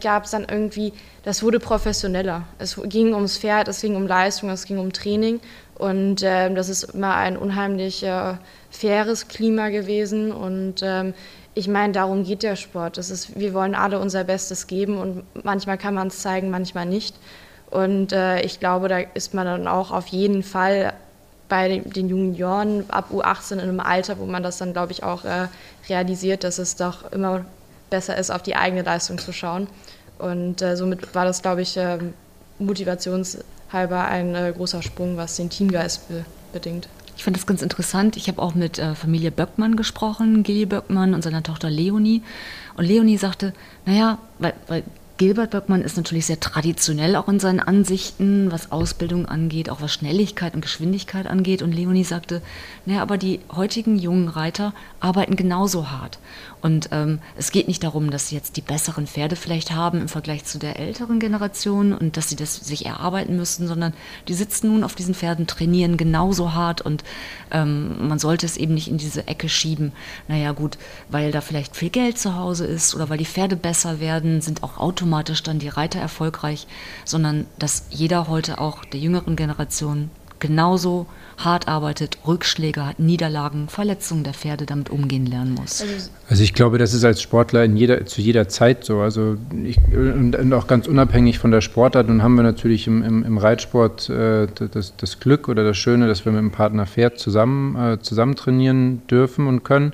gab es dann irgendwie, das wurde professioneller. Es ging ums Pferd, es ging um Leistung, es ging um Training. Und ähm, das ist immer ein unheimlich äh, faires Klima gewesen. Und ähm, ich meine, darum geht der Sport. Das ist, wir wollen alle unser Bestes geben und manchmal kann man es zeigen, manchmal nicht. Und äh, ich glaube, da ist man dann auch auf jeden Fall bei den Junioren ab U18 in einem Alter, wo man das dann, glaube ich, auch äh, realisiert, dass es doch immer besser ist, auf die eigene Leistung zu schauen. Und äh, somit war das, glaube ich, äh, motivationshalber ein äh, großer Sprung, was den Teamgeist be bedingt. Ich fand das ganz interessant. Ich habe auch mit äh, Familie Böckmann gesprochen, Gilly Böckmann und seiner Tochter Leonie. Und Leonie sagte, naja, weil, weil Gilbert Böckmann ist natürlich sehr traditionell auch in seinen Ansichten, was Ausbildung angeht, auch was Schnelligkeit und Geschwindigkeit angeht. Und Leonie sagte, naja, aber die heutigen jungen Reiter arbeiten genauso hart. Und ähm, es geht nicht darum, dass sie jetzt die besseren Pferde vielleicht haben im Vergleich zu der älteren Generation und dass sie das sich erarbeiten müssen, sondern die sitzen nun auf diesen Pferden, trainieren genauso hart und ähm, man sollte es eben nicht in diese Ecke schieben. Naja gut, weil da vielleicht viel Geld zu Hause ist oder weil die Pferde besser werden, sind auch automatisch dann die Reiter erfolgreich, sondern dass jeder heute auch der jüngeren Generation genauso hart arbeitet, Rückschläge hat, Niederlagen, Verletzungen der Pferde damit umgehen lernen muss. Also, also ich glaube, das ist als Sportler in jeder, zu jeder Zeit so. Also ich, und, auch ganz unabhängig von der Sportart. Nun haben wir natürlich im, im, im Reitsport äh, das, das, Glück oder das Schöne, dass wir mit dem Partner Pferd zusammen, äh, zusammen trainieren dürfen und können.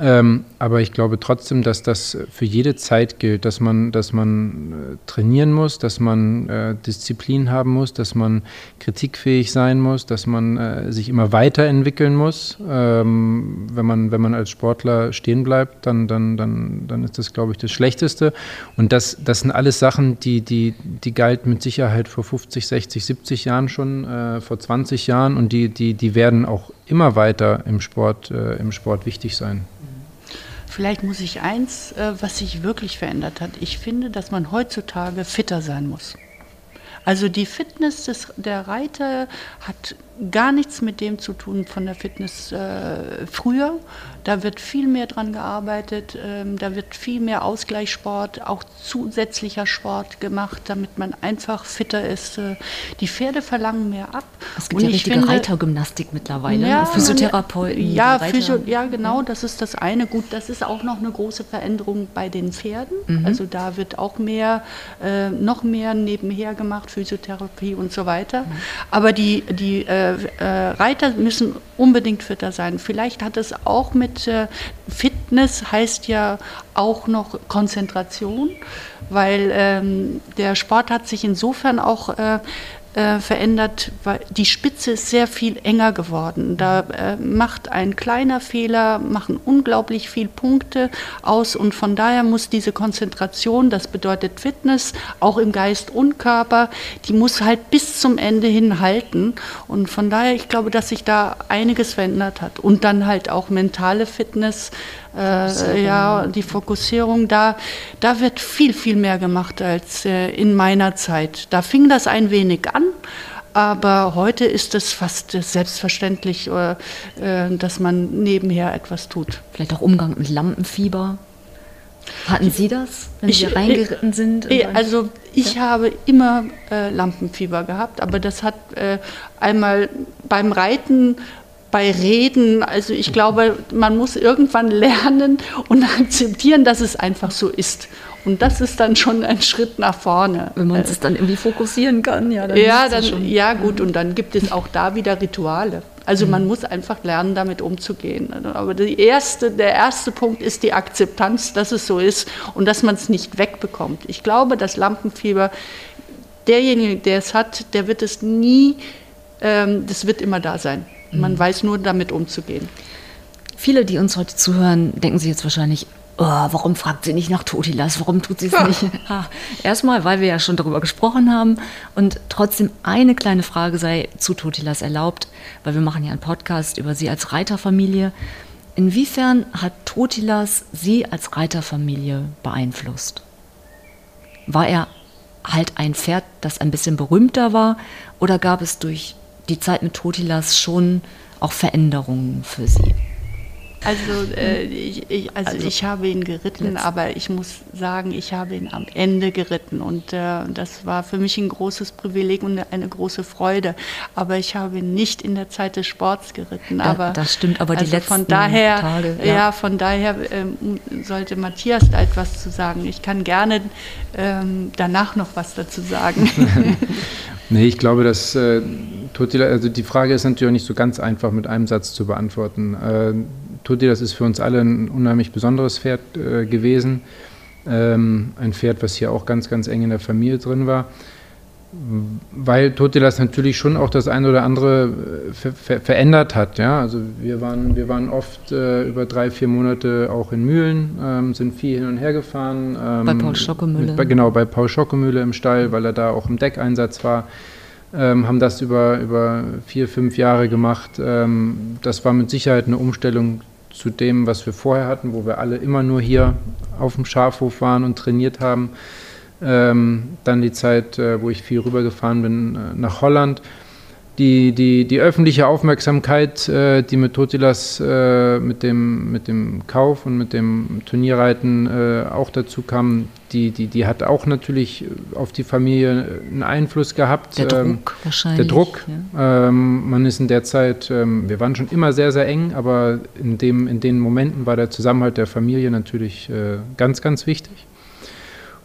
Ähm, aber ich glaube trotzdem, dass das für jede Zeit gilt, dass man, dass man äh, trainieren muss, dass man äh, Disziplin haben muss, dass man kritikfähig sein muss, dass man äh, sich immer weiterentwickeln muss. Ähm, wenn, man, wenn man als Sportler stehen bleibt, dann, dann, dann, dann ist das, glaube ich, das Schlechteste. Und das, das sind alles Sachen, die, die, die galten mit Sicherheit vor 50, 60, 70 Jahren schon, vor 20 Jahren und die, die, die werden auch immer weiter im Sport, im Sport wichtig sein. Vielleicht muss ich eins, äh, was sich wirklich verändert hat. Ich finde, dass man heutzutage fitter sein muss. Also die Fitness des, der Reiter hat gar nichts mit dem zu tun von der Fitness äh, früher. Da wird viel mehr dran gearbeitet, ähm, da wird viel mehr Ausgleichssport, auch zusätzlicher Sport gemacht, damit man einfach fitter ist. Äh, die Pferde verlangen mehr ab. Es gibt Und ja richtige finde, Reitergymnastik mittlerweile, ja, Physiotherapeuten. Ja, Physio, ja, genau, das ist das eine. Gut, das ist auch noch eine große Veränderung bei den Pferden. Mhm. Also da wird auch mehr, äh, noch mehr nebenher gemacht, Physiotherapie und so weiter. Mhm. Aber die, die äh, Reiter müssen unbedingt fitter sein. Vielleicht hat es auch mit äh, Fitness, heißt ja auch noch Konzentration, weil ähm, der Sport hat sich insofern auch äh, äh, verändert, weil die Spitze ist sehr viel enger geworden. Da äh, macht ein kleiner Fehler, machen unglaublich viel Punkte aus und von daher muss diese Konzentration, das bedeutet Fitness, auch im Geist und Körper, die muss halt bis zum Ende hin halten und von daher, ich glaube, dass sich da einiges verändert hat und dann halt auch mentale Fitness, äh, ja, die Fokussierung, da, da wird viel, viel mehr gemacht als äh, in meiner Zeit. Da fing das ein wenig an, aber heute ist es fast selbstverständlich, äh, dass man nebenher etwas tut. Vielleicht auch Umgang mit Lampenfieber. Hatten Sie das, wenn ich, Sie reingeritten sind? Also ich ja? habe immer äh, Lampenfieber gehabt, aber das hat äh, einmal beim Reiten bei Reden. Also ich glaube, man muss irgendwann lernen und akzeptieren, dass es einfach so ist. Und das ist dann schon ein Schritt nach vorne. Wenn man es dann irgendwie fokussieren kann, ja. Dann ja, dann, schon. ja gut, und dann gibt es auch da wieder Rituale. Also mhm. man muss einfach lernen, damit umzugehen. Aber erste, der erste Punkt ist die Akzeptanz, dass es so ist und dass man es nicht wegbekommt. Ich glaube, das Lampenfieber, derjenige, der es hat, der wird es nie, ähm, das wird immer da sein. Man mhm. weiß nur, damit umzugehen. Viele, die uns heute zuhören, denken sich jetzt wahrscheinlich, oh, warum fragt sie nicht nach Totilas? Warum tut sie es ja. nicht? Erstmal, weil wir ja schon darüber gesprochen haben und trotzdem eine kleine Frage sei zu Totilas erlaubt, weil wir machen ja einen Podcast über sie als Reiterfamilie. Inwiefern hat Totilas sie als Reiterfamilie beeinflusst? War er halt ein Pferd, das ein bisschen berühmter war oder gab es durch die Zeit mit Totilas schon auch Veränderungen für Sie? Also, äh, ich, ich, also, also, ich habe ihn geritten, aber ich muss sagen, ich habe ihn am Ende geritten und äh, das war für mich ein großes Privileg und eine große Freude. Aber ich habe ihn nicht in der Zeit des Sports geritten. Da, aber das stimmt, aber also die letzten von daher, Tage, ja. ja von daher ähm, sollte Matthias da etwas zu sagen. Ich kann gerne ähm, danach noch was dazu sagen. nee, ich glaube, dass äh, Totila, also die Frage ist natürlich auch nicht so ganz einfach mit einem Satz zu beantworten. Äh, Totila, ist für uns alle ein unheimlich besonderes Pferd äh, gewesen. Ähm, ein Pferd, was hier auch ganz, ganz eng in der Familie drin war. Weil Totilas natürlich schon auch das eine oder andere äh, ver ver verändert hat. Ja? Also wir waren, wir waren oft äh, über drei, vier Monate auch in Mühlen, ähm, sind viel hin und her gefahren. Ähm, bei Paul Schockemühle. Mit, genau, bei Paul Schockemühle im Stall, weil er da auch im Deckeinsatz war ähm, haben das über, über vier, fünf Jahre gemacht. Ähm, das war mit Sicherheit eine Umstellung zu dem, was wir vorher hatten, wo wir alle immer nur hier auf dem Schafhof waren und trainiert haben. Ähm, dann die Zeit, äh, wo ich viel rübergefahren bin äh, nach Holland die, die, die öffentliche Aufmerksamkeit, äh, die mit Totilas äh, mit, dem, mit dem Kauf und mit dem Turnierreiten äh, auch dazu kam, die, die, die hat auch natürlich auf die Familie einen Einfluss gehabt. Der ähm, Druck wahrscheinlich. Der Druck. Ja. Ähm, man ist in der Zeit, ähm, wir waren schon immer sehr, sehr eng, aber in, dem, in den Momenten war der Zusammenhalt der Familie natürlich äh, ganz, ganz wichtig.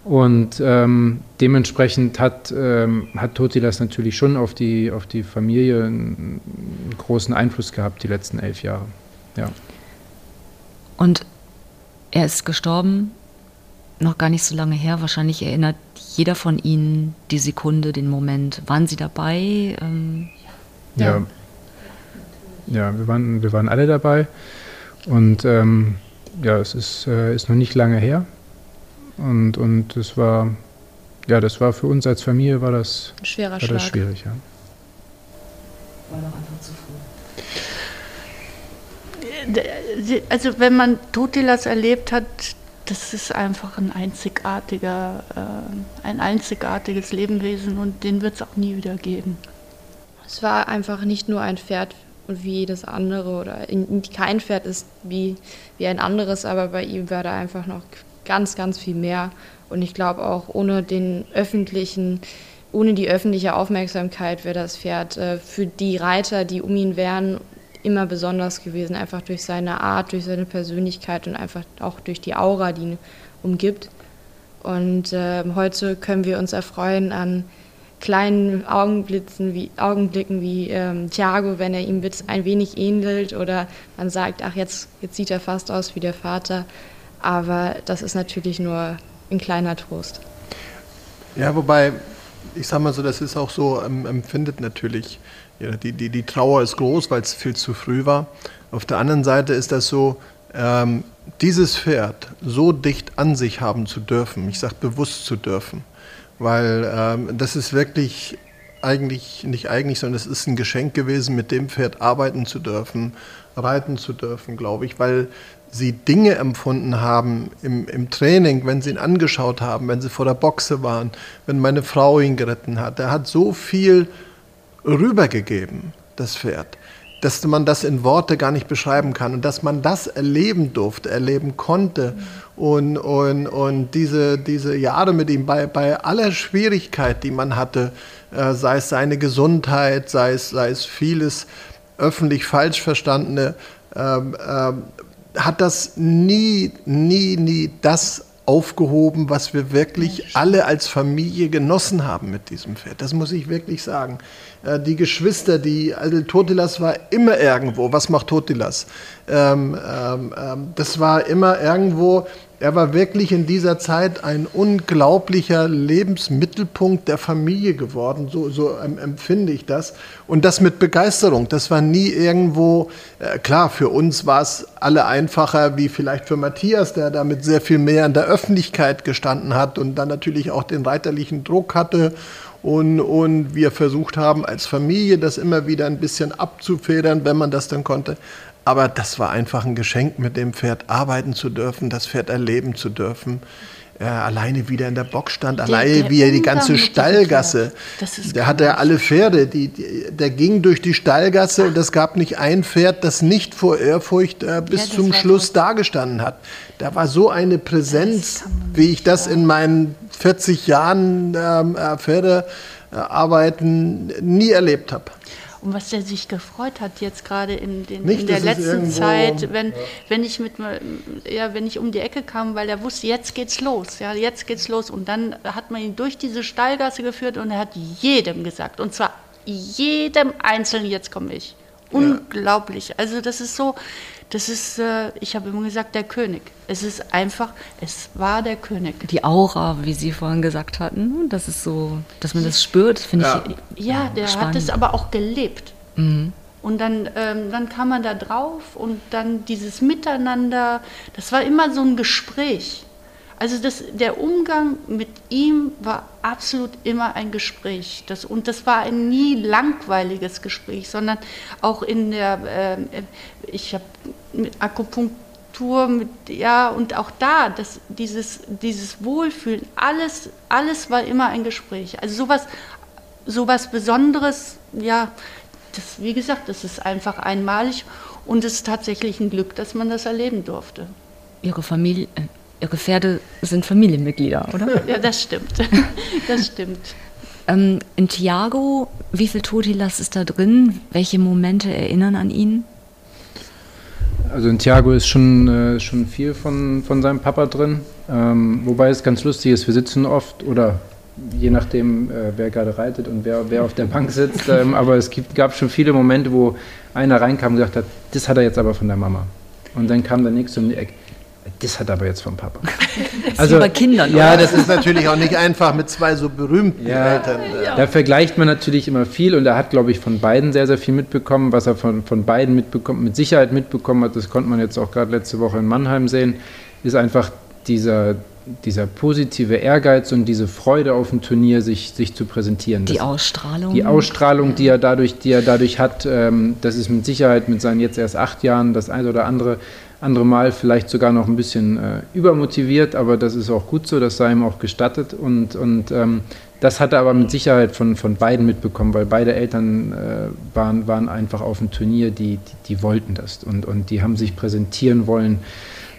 Und ähm, dementsprechend hat, ähm, hat Toti das natürlich schon auf die, auf die Familie einen, großen Einfluss gehabt, die letzten elf Jahre. Ja. Und er ist gestorben, noch gar nicht so lange her. Wahrscheinlich erinnert jeder von Ihnen die Sekunde, den Moment. Waren Sie dabei? Ähm, ja. ja. wir, waren, wir waren alle dabei. Und ähm, ja, es ist, äh, ist noch nicht lange her. Und, und das war, ja, das war für uns als Familie war das, Ein schwerer war Schlag. das schwierig, ja. War noch einfach zu früh. Also wenn man Totilas erlebt hat, das ist einfach ein einzigartiger, äh, ein einzigartiges Lebewesen und den wird es auch nie wieder geben. Es war einfach nicht nur ein Pferd wie jedes andere oder kein Pferd ist wie, wie ein anderes, aber bei ihm war da einfach noch ganz, ganz viel mehr. Und ich glaube auch ohne den öffentlichen, ohne die öffentliche Aufmerksamkeit wäre das Pferd äh, für die Reiter, die um ihn wären, immer besonders gewesen, einfach durch seine Art, durch seine Persönlichkeit und einfach auch durch die Aura, die ihn umgibt. Und äh, heute können wir uns erfreuen an kleinen Augenblitzen wie, Augenblicken wie ähm, Thiago, wenn er ihm ein wenig ähnelt oder man sagt, ach jetzt, jetzt sieht er fast aus wie der Vater. Aber das ist natürlich nur ein kleiner Trost. Ja, wobei, ich sag mal so, das ist auch so, ähm, empfindet natürlich, ja, die, die, die Trauer ist groß, weil es viel zu früh war. Auf der anderen Seite ist das so, ähm, dieses Pferd so dicht an sich haben zu dürfen, ich sage bewusst zu dürfen, weil ähm, das ist wirklich eigentlich, nicht eigentlich, sondern es ist ein Geschenk gewesen, mit dem Pferd arbeiten zu dürfen, reiten zu dürfen, glaube ich, weil sie Dinge empfunden haben im, im Training, wenn sie ihn angeschaut haben, wenn sie vor der Boxe waren, wenn meine Frau ihn geritten hat. Er hat so viel rübergegeben, das Pferd dass man das in Worte gar nicht beschreiben kann und dass man das erleben durfte, erleben konnte und, und, und diese, diese Jahre mit ihm bei, bei aller Schwierigkeit, die man hatte, äh, sei es seine Gesundheit, sei es, sei es vieles öffentlich falsch verstandene, ähm, ähm, hat das nie, nie, nie das aufgehoben, was wir wirklich alle als Familie genossen haben mit diesem Pferd. Das muss ich wirklich sagen. Äh, die Geschwister, die, also Totilas war immer irgendwo. Was macht Totilas? Ähm, ähm, ähm, das war immer irgendwo. Er war wirklich in dieser Zeit ein unglaublicher Lebensmittelpunkt der Familie geworden, so, so empfinde ich das. Und das mit Begeisterung. Das war nie irgendwo, äh, klar, für uns war es alle einfacher, wie vielleicht für Matthias, der damit sehr viel mehr in der Öffentlichkeit gestanden hat und dann natürlich auch den reiterlichen Druck hatte und, und wir versucht haben, als Familie das immer wieder ein bisschen abzufedern, wenn man das dann konnte. Aber das war einfach ein Geschenk, mit dem Pferd arbeiten zu dürfen, das Pferd erleben zu dürfen. Äh, alleine wieder in der Box stand, alleine der wie er die ganze Stallgasse. Der hatte ja alle Pferde, die, die, der ging durch die Stallgasse und es gab nicht ein Pferd, das nicht vor Ehrfurcht äh, bis ja, zum Schluss dagestanden hat. Da war so eine Präsenz, wie ich das in meinen 40 Jahren ähm, äh, Pferdearbeiten nie erlebt habe. Und was der sich gefreut hat jetzt gerade in, den, Nicht, in der letzten Zeit, wenn, ja. wenn ich mit ja, wenn ich um die Ecke kam, weil er wusste, jetzt geht's los, ja, jetzt geht's los. Und dann hat man ihn durch diese Stallgasse geführt und er hat jedem gesagt, und zwar jedem Einzelnen, jetzt komme ich. Unglaublich. Also das ist so, das ist, äh, ich habe immer gesagt, der König. Es ist einfach, es war der König. Die Aura, wie Sie vorhin gesagt hatten, das ist so, dass man das spürt, finde ja. ich. Ja, der spannend. hat es aber auch gelebt. Mhm. Und dann, ähm, dann kam man da drauf und dann dieses Miteinander, das war immer so ein Gespräch. Also das, der Umgang mit ihm war absolut immer ein Gespräch. Das, und das war ein nie langweiliges Gespräch, sondern auch in der, äh, ich habe mit Akupunktur, mit, ja, und auch da, das, dieses, dieses Wohlfühlen, alles, alles war immer ein Gespräch. Also sowas, sowas Besonderes, ja, das, wie gesagt, das ist einfach einmalig und es ist tatsächlich ein Glück, dass man das erleben durfte. Ihre Familie, äh, Ihre Pferde sind Familienmitglieder, oder? Ja, das stimmt. Das stimmt. Ähm, in Tiago, wie viel Totilas ist da drin? Welche Momente erinnern an ihn? Also in Tiago ist schon, äh, schon viel von, von seinem Papa drin. Ähm, wobei es ganz lustig ist, wir sitzen oft oder je nachdem, äh, wer gerade reitet und wer, wer auf der Bank sitzt. Ähm, aber es gibt, gab schon viele Momente, wo einer reinkam und gesagt hat, das hat er jetzt aber von der Mama. Und dann kam der nächste um die Ecke das hat aber jetzt vom Papa. Also bei Kindern. Ja, das ist natürlich auch nicht einfach mit zwei so berühmten ja, Eltern. Ja. Da vergleicht man natürlich immer viel und er hat, glaube ich, von beiden sehr, sehr viel mitbekommen. Was er von, von beiden mitbekommen, mit Sicherheit mitbekommen hat, das konnte man jetzt auch gerade letzte Woche in Mannheim sehen, ist einfach dieser, dieser positive Ehrgeiz und diese Freude auf dem Turnier, sich, sich zu präsentieren. Die das, Ausstrahlung. Die Ausstrahlung, die er dadurch, die er dadurch hat, ähm, das ist mit Sicherheit mit seinen jetzt erst acht Jahren das eine oder andere andere Mal vielleicht sogar noch ein bisschen äh, übermotiviert, aber das ist auch gut so, das sei ihm auch gestattet. Und, und ähm, das hat er aber mit Sicherheit von, von beiden mitbekommen, weil beide Eltern äh, waren, waren einfach auf dem Turnier, die, die, die, wollten das und, und die haben sich präsentieren wollen.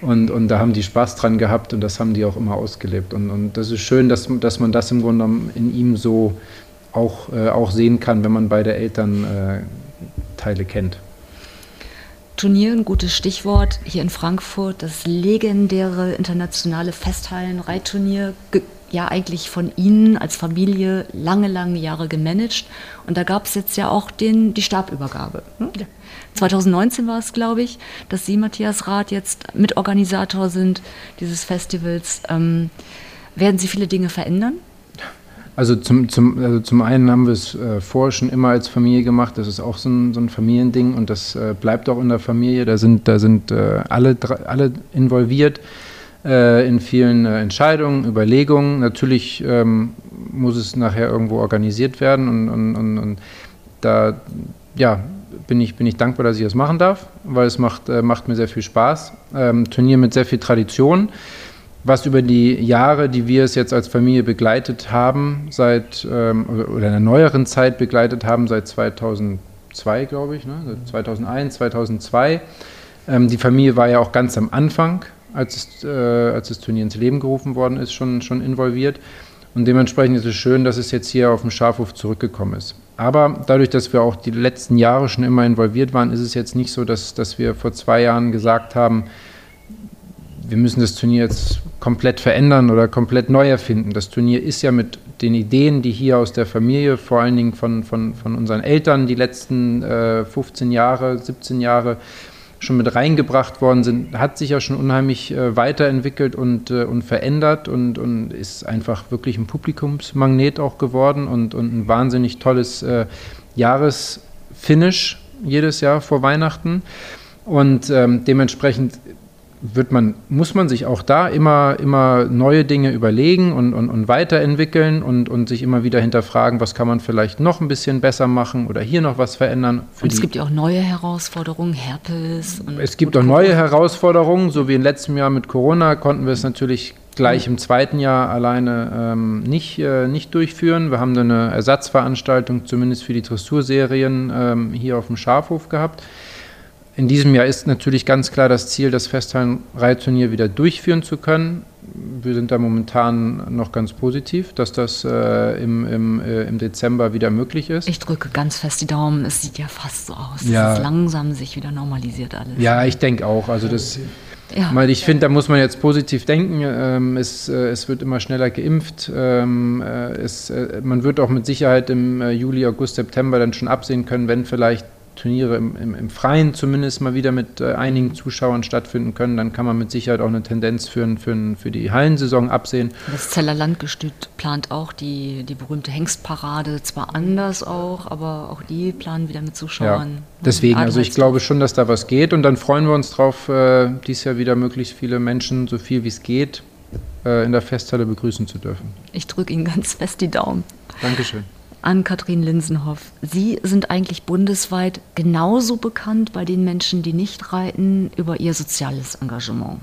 Und, und da haben die Spaß dran gehabt und das haben die auch immer ausgelebt. Und, und das ist schön, dass, dass man das im Grunde genommen in ihm so auch, äh, auch sehen kann, wenn man beide Elternteile kennt. Turnier, ein gutes Stichwort, hier in Frankfurt, das legendäre internationale Festhallen-Reitturnier, ja eigentlich von Ihnen als Familie lange, lange Jahre gemanagt. Und da gab es jetzt ja auch den, die Stabübergabe. Ne? Ja. 2019 war es, glaube ich, dass Sie, Matthias Rath, jetzt Mitorganisator sind dieses Festivals. Ähm, werden Sie viele Dinge verändern? Also zum, zum, also zum einen haben wir es äh, vorher schon immer als Familie gemacht. Das ist auch so ein, so ein Familiending und das äh, bleibt auch in der Familie. Da sind, da sind äh, alle, alle involviert äh, in vielen äh, Entscheidungen, Überlegungen. Natürlich ähm, muss es nachher irgendwo organisiert werden und, und, und, und da ja, bin, ich, bin ich dankbar, dass ich das machen darf, weil es macht, äh, macht mir sehr viel Spaß. Ähm, Turnier mit sehr viel Tradition was über die Jahre, die wir es jetzt als Familie begleitet haben, seit ähm, oder in der neueren Zeit begleitet haben, seit 2002, glaube ich, ne? 2001, 2002. Ähm, die Familie war ja auch ganz am Anfang, als, es, äh, als das Turnier ins Leben gerufen worden ist, schon, schon involviert. Und dementsprechend ist es schön, dass es jetzt hier auf dem Schafhof zurückgekommen ist. Aber dadurch, dass wir auch die letzten Jahre schon immer involviert waren, ist es jetzt nicht so, dass, dass wir vor zwei Jahren gesagt haben, wir müssen das Turnier jetzt komplett verändern oder komplett neu erfinden. Das Turnier ist ja mit den Ideen, die hier aus der Familie, vor allen Dingen von, von, von unseren Eltern die letzten äh, 15 Jahre, 17 Jahre schon mit reingebracht worden sind, hat sich ja schon unheimlich äh, weiterentwickelt und, äh, und verändert und, und ist einfach wirklich ein Publikumsmagnet auch geworden und, und ein wahnsinnig tolles äh, Jahresfinish jedes Jahr vor Weihnachten. Und ähm, dementsprechend wird man, muss man sich auch da immer, immer neue Dinge überlegen und, und, und weiterentwickeln und, und sich immer wieder hinterfragen, was kann man vielleicht noch ein bisschen besser machen oder hier noch was verändern. und es gibt ja auch neue Herausforderungen, Herpes. es gibt auch neue Herausforderungen, so wie im letzten Jahr mit Corona konnten wir es natürlich gleich im zweiten Jahr alleine ähm, nicht, äh, nicht durchführen. Wir haben eine Ersatzveranstaltung, zumindest für die Dressurserien, ähm, hier auf dem Schafhof gehabt. In diesem Jahr ist natürlich ganz klar das Ziel, das Festhallen-Reitturnier wieder durchführen zu können. Wir sind da momentan noch ganz positiv, dass das äh, im, im, äh, im Dezember wieder möglich ist. Ich drücke ganz fest die Daumen. Es sieht ja fast so aus, ja. dass es langsam sich wieder normalisiert alles. Ja, ich denke auch. Also das, ja. Ich finde, da muss man jetzt positiv denken. Ähm, es, äh, es, wird immer schneller geimpft. Ähm, äh, es, äh, man wird auch mit Sicherheit im äh, Juli, August, September dann schon absehen können, wenn vielleicht Turniere im, im, im, Freien zumindest mal wieder mit äh, einigen Zuschauern stattfinden können, dann kann man mit Sicherheit auch eine Tendenz für, für, für die Hallensaison absehen. Das Zeller Landgestüt plant auch die, die berühmte Hengstparade, zwar anders auch, aber auch die planen wieder mit Zuschauern. Ja, deswegen, also ich glaube schon, dass da was geht und dann freuen wir uns drauf, äh, dies Jahr wieder möglichst viele Menschen, so viel wie es geht, äh, in der Festhalle begrüßen zu dürfen. Ich drücke Ihnen ganz fest die Daumen. Dankeschön an Kathrin Linsenhoff. Sie sind eigentlich bundesweit genauso bekannt bei den Menschen, die nicht reiten, über ihr soziales Engagement.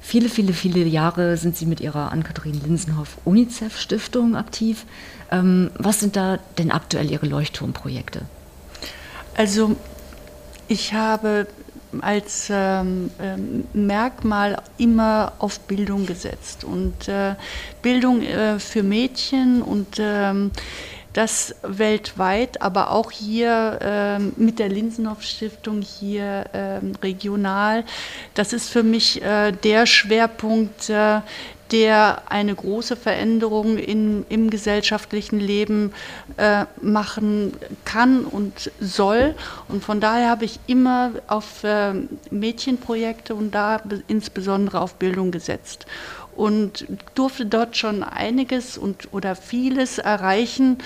Viele, viele, viele Jahre sind Sie mit Ihrer Ann-Kathrin Linsenhoff UNICEF Stiftung aktiv. Ähm, was sind da denn aktuell Ihre Leuchtturmprojekte? Also ich habe als ähm, ähm, Merkmal immer auf Bildung gesetzt. Und äh, Bildung äh, für Mädchen und ähm, das weltweit, aber auch hier ähm, mit der Linsenhoff Stiftung hier ähm, regional. Das ist für mich äh, der Schwerpunkt, äh, der eine große Veränderung in, im gesellschaftlichen Leben äh, machen kann und soll. Und von daher habe ich immer auf äh, Mädchenprojekte und da insbesondere auf Bildung gesetzt und durfte dort schon einiges und oder vieles erreichen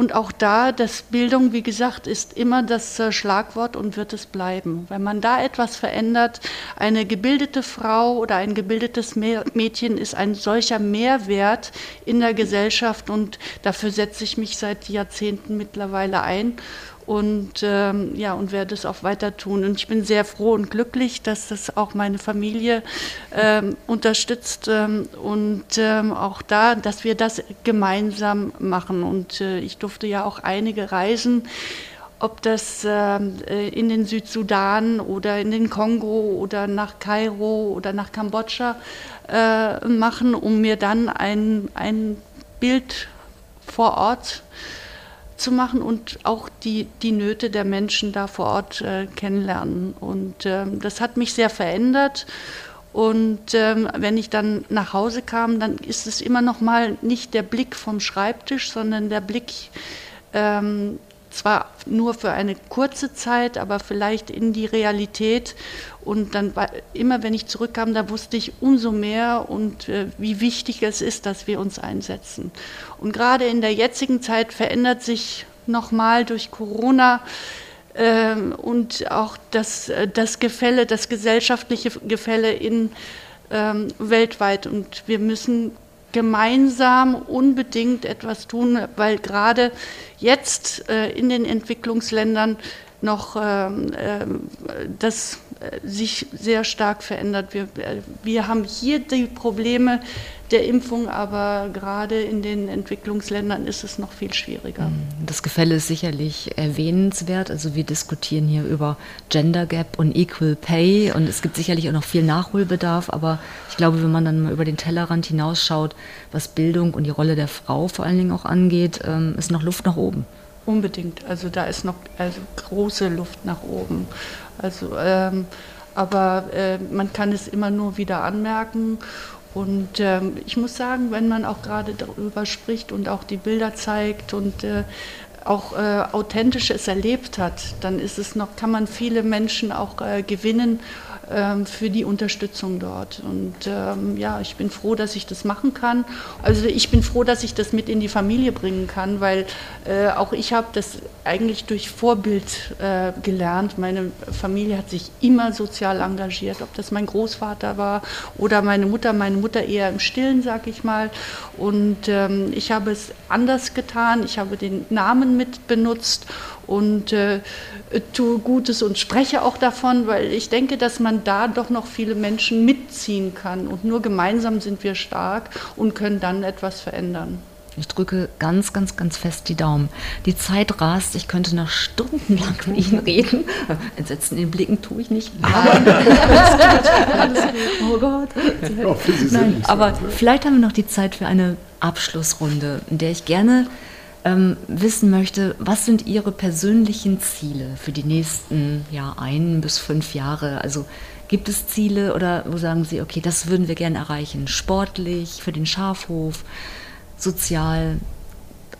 und auch da, das Bildung, wie gesagt, ist immer das äh, Schlagwort und wird es bleiben. Wenn man da etwas verändert, eine gebildete Frau oder ein gebildetes Mädchen ist ein solcher Mehrwert in der Gesellschaft und dafür setze ich mich seit Jahrzehnten mittlerweile ein und ähm, ja und werde es auch weiter tun. Und ich bin sehr froh und glücklich, dass das auch meine Familie ähm, unterstützt ähm, und ähm, auch da, dass wir das gemeinsam machen. Und äh, ich durfte ja auch einige Reisen ob das ähm, äh, in den Südsudan oder in den Kongo oder nach Kairo oder nach Kambodscha äh, machen, um mir dann ein, ein Bild vor Ort zu zu machen und auch die, die Nöte der Menschen da vor Ort äh, kennenlernen. Und ähm, das hat mich sehr verändert. Und ähm, wenn ich dann nach Hause kam, dann ist es immer noch mal nicht der Blick vom Schreibtisch, sondern der Blick ähm, zwar nur für eine kurze Zeit, aber vielleicht in die Realität. Und dann immer, wenn ich zurückkam, da wusste ich umso mehr und äh, wie wichtig es ist, dass wir uns einsetzen. Und gerade in der jetzigen Zeit verändert sich nochmal durch Corona äh, und auch das, äh, das Gefälle, das gesellschaftliche Gefälle in ähm, weltweit. Und wir müssen gemeinsam unbedingt etwas tun, weil gerade jetzt äh, in den Entwicklungsländern noch ähm, äh, das sich sehr stark verändert. Wir, wir haben hier die Probleme der Impfung, aber gerade in den Entwicklungsländern ist es noch viel schwieriger. Mhm. Das Gefälle ist sicherlich erwähnenswert. Also wir diskutieren hier über Gender Gap und Equal Pay und es gibt sicherlich auch noch viel Nachholbedarf, aber ich glaube, wenn man dann mal über den Tellerrand hinausschaut, was Bildung und die Rolle der Frau vor allen Dingen auch angeht, ähm, ist noch Luft nach oben. Unbedingt. Also da ist noch also große Luft nach oben. Also, ähm, aber äh, man kann es immer nur wieder anmerken. Und ähm, ich muss sagen, wenn man auch gerade darüber spricht und auch die Bilder zeigt und äh, auch äh, authentisch es erlebt hat, dann ist es noch, kann man viele Menschen auch äh, gewinnen für die Unterstützung dort. Und ähm, ja, ich bin froh, dass ich das machen kann. Also ich bin froh, dass ich das mit in die Familie bringen kann, weil äh, auch ich habe das eigentlich durch Vorbild äh, gelernt. Meine Familie hat sich immer sozial engagiert, ob das mein Großvater war oder meine Mutter, meine Mutter eher im Stillen, sag ich mal. Und ähm, ich habe es anders getan. Ich habe den Namen mit benutzt und äh, tue Gutes und spreche auch davon, weil ich denke, dass man da doch noch viele Menschen mitziehen kann. Und nur gemeinsam sind wir stark und können dann etwas verändern. Ich drücke ganz, ganz, ganz fest die Daumen. Die Zeit rast, ich könnte noch stundenlang mit Ihnen reden. Entsetzen in den Blicken tue ich nicht. Aber alles gut, Oh Gott. Nein, aber vielleicht haben wir noch die Zeit für eine Abschlussrunde, in der ich gerne ähm, wissen möchte, was sind Ihre persönlichen Ziele für die nächsten ja, ein bis fünf Jahre? Also gibt es Ziele oder wo sagen Sie, okay, das würden wir gerne erreichen? Sportlich, für den Schafhof, sozial?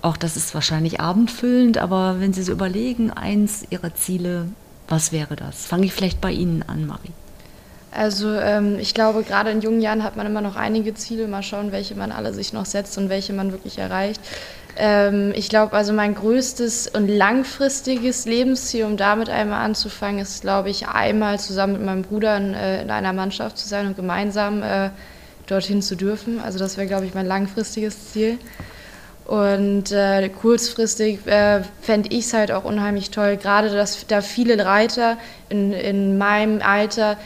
Auch das ist wahrscheinlich abendfüllend, aber wenn Sie so überlegen, eins Ihrer Ziele, was wäre das? Fange ich vielleicht bei Ihnen an, Marie. Also ähm, ich glaube, gerade in jungen Jahren hat man immer noch einige Ziele. Mal schauen, welche man alle sich noch setzt und welche man wirklich erreicht. Ähm, ich glaube, also mein größtes und langfristiges Lebensziel, um damit einmal anzufangen, ist, glaube ich, einmal zusammen mit meinem Bruder in, äh, in einer Mannschaft zu sein und gemeinsam äh, dorthin zu dürfen. Also das wäre, glaube ich, mein langfristiges Ziel. Und äh, kurzfristig äh, fände ich es halt auch unheimlich toll, gerade dass da viele Reiter in, in meinem Alter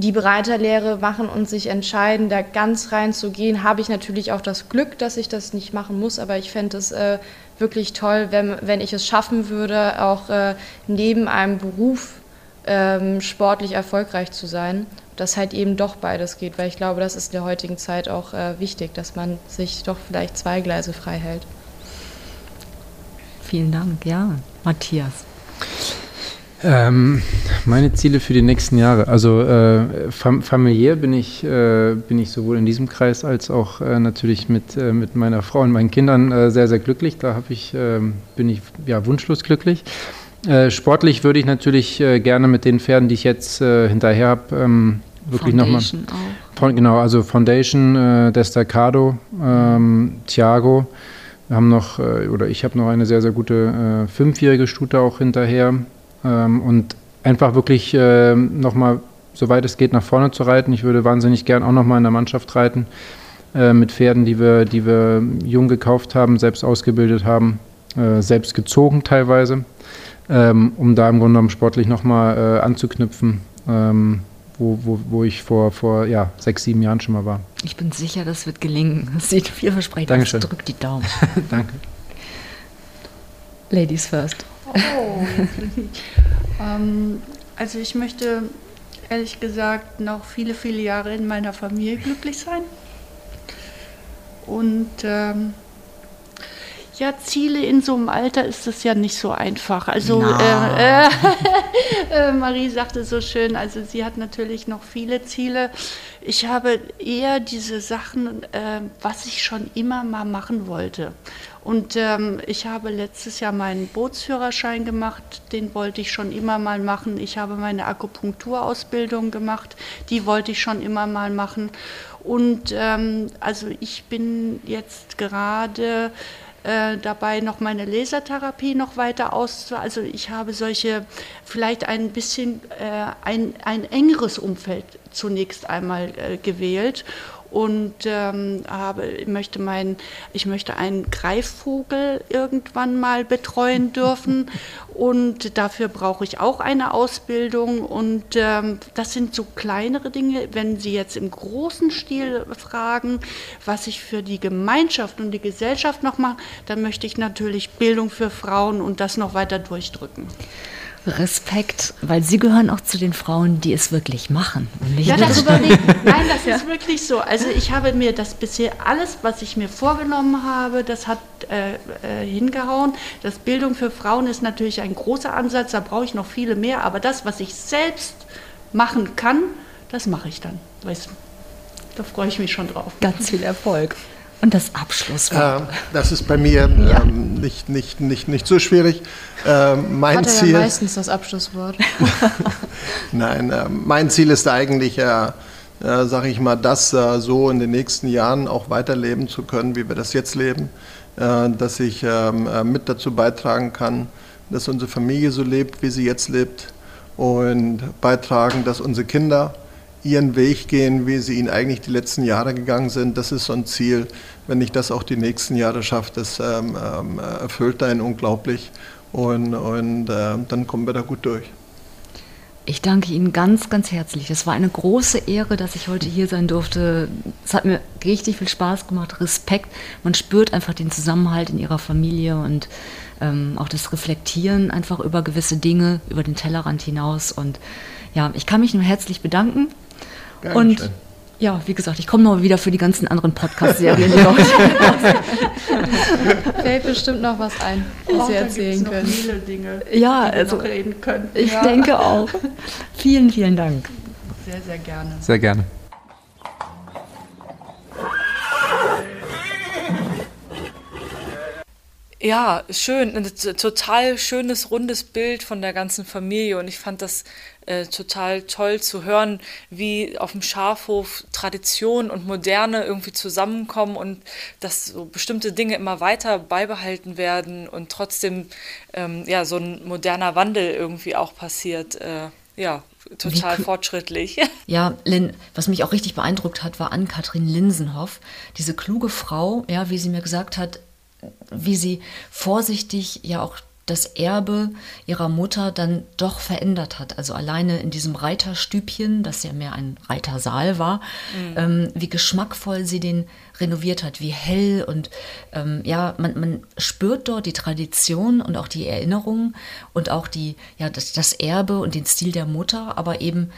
die Bereiterlehre machen und sich entscheiden, da ganz rein zu gehen, habe ich natürlich auch das Glück, dass ich das nicht machen muss, aber ich fände es äh, wirklich toll, wenn, wenn ich es schaffen würde, auch äh, neben einem Beruf ähm, sportlich erfolgreich zu sein. Dass halt eben doch beides geht, weil ich glaube, das ist in der heutigen Zeit auch äh, wichtig, dass man sich doch vielleicht zwei Gleise frei hält. Vielen Dank, ja. Matthias. Ähm, meine Ziele für die nächsten Jahre. Also äh, fam familiär bin ich, äh, bin ich sowohl in diesem Kreis als auch äh, natürlich mit, äh, mit meiner Frau und meinen Kindern äh, sehr, sehr glücklich. Da ich, ähm, bin ich ja, wunschlos glücklich. Äh, sportlich würde ich natürlich gerne mit den Pferden, die ich jetzt hinterher habe, ähm, wirklich nochmal. Genau, also Foundation, äh, Destacado, ähm, Thiago. Wir haben noch, oder ich habe noch eine sehr, sehr gute fünfjährige Stute auch hinterher ähm, und einfach wirklich äh, nochmal, soweit es geht, nach vorne zu reiten. Ich würde wahnsinnig gern auch nochmal in der Mannschaft reiten äh, mit Pferden, die wir, die wir jung gekauft haben, selbst ausgebildet haben, äh, selbst gezogen teilweise, ähm, um da im Grunde genommen sportlich nochmal äh, anzuknüpfen. Ähm, wo, wo, wo ich vor, vor ja, sechs, sieben Jahren schon mal war. Ich bin sicher, das wird gelingen. Das sieht vielversprechend aus. Drück die Daumen. Danke. Ladies first. Oh. ähm, also ich möchte ehrlich gesagt noch viele, viele Jahre in meiner Familie glücklich sein. Und ähm, ja, Ziele in so einem Alter ist es ja nicht so einfach. Also äh, äh, Marie sagte so schön, also sie hat natürlich noch viele Ziele. Ich habe eher diese Sachen, äh, was ich schon immer mal machen wollte. Und ähm, ich habe letztes Jahr meinen Bootsführerschein gemacht, den wollte ich schon immer mal machen. Ich habe meine Akupunkturausbildung gemacht, die wollte ich schon immer mal machen. Und ähm, also ich bin jetzt gerade äh, dabei, noch meine Lasertherapie noch weiter auszu. Also ich habe solche, vielleicht ein bisschen äh, ein, ein engeres Umfeld zunächst einmal äh, gewählt und ähm, habe, möchte mein, ich möchte einen Greifvogel irgendwann mal betreuen dürfen und dafür brauche ich auch eine Ausbildung und ähm, das sind so kleinere Dinge. Wenn Sie jetzt im großen Stil fragen, was ich für die Gemeinschaft und die Gesellschaft noch mache, dann möchte ich natürlich Bildung für Frauen und das noch weiter durchdrücken. Respekt, weil Sie gehören auch zu den Frauen, die es wirklich machen. Ja, darüber. Nein, das ja. ist wirklich so. Also ich habe mir das bisher alles, was ich mir vorgenommen habe, das hat äh, äh, hingehauen. Das Bildung für Frauen ist natürlich ein großer Ansatz, da brauche ich noch viele mehr. Aber das, was ich selbst machen kann, das mache ich dann. Weißt da freue ich mich schon drauf. Ganz viel Erfolg. Und das Abschlusswort. Äh, das ist bei mir ja. ähm, nicht, nicht, nicht, nicht so schwierig. Äh, mein Hat er Ziel, ja meistens das Abschlusswort. Nein, äh, mein Ziel ist eigentlich, äh, äh, sage ich mal, das äh, so in den nächsten Jahren auch weiterleben zu können, wie wir das jetzt leben. Äh, dass ich ähm, mit dazu beitragen kann, dass unsere Familie so lebt, wie sie jetzt lebt. Und beitragen, dass unsere Kinder ihren Weg gehen, wie sie ihn eigentlich die letzten Jahre gegangen sind. Das ist so ein Ziel. Wenn ich das auch die nächsten Jahre schaffe, das ähm, ähm, erfüllt einen unglaublich. Und, und äh, dann kommen wir da gut durch. Ich danke Ihnen ganz, ganz herzlich. Es war eine große Ehre, dass ich heute hier sein durfte. Es hat mir richtig viel Spaß gemacht, Respekt. Man spürt einfach den Zusammenhalt in Ihrer Familie und ähm, auch das Reflektieren einfach über gewisse Dinge, über den Tellerrand hinaus. Und ja, ich kann mich nur herzlich bedanken. Gern und schön. ja, wie gesagt, ich komme noch wieder für die ganzen anderen Podcast-Serien. Fällt bestimmt noch was ein, was Sie erzählen noch können. viele Dinge, Ja, die wir also noch reden können. ich ja. denke auch. Vielen, vielen Dank. Sehr, sehr gerne. Sehr gerne. Ja, schön. Ein total schönes, rundes Bild von der ganzen Familie. Und ich fand das äh, total toll zu hören, wie auf dem Schafhof Tradition und Moderne irgendwie zusammenkommen und dass so bestimmte Dinge immer weiter beibehalten werden und trotzdem ähm, ja, so ein moderner Wandel irgendwie auch passiert. Äh, ja, total Wie- fortschrittlich. Ja, Lynn, was mich auch richtig beeindruckt hat, war Ann-Kathrin Linsenhoff. Diese kluge Frau, ja, wie sie mir gesagt hat, wie sie vorsichtig ja auch das Erbe ihrer Mutter dann doch verändert hat. Also alleine in diesem Reiterstübchen, das ja mehr ein Reitersaal war, ähm, wie geschmackvoll sie den renoviert hat, wie hell und ähm, ja, man, man spürt dort die Tradition und auch die Erinnerungen und auch die, ja, das, das Erbe und den Stil der Mutter, aber eben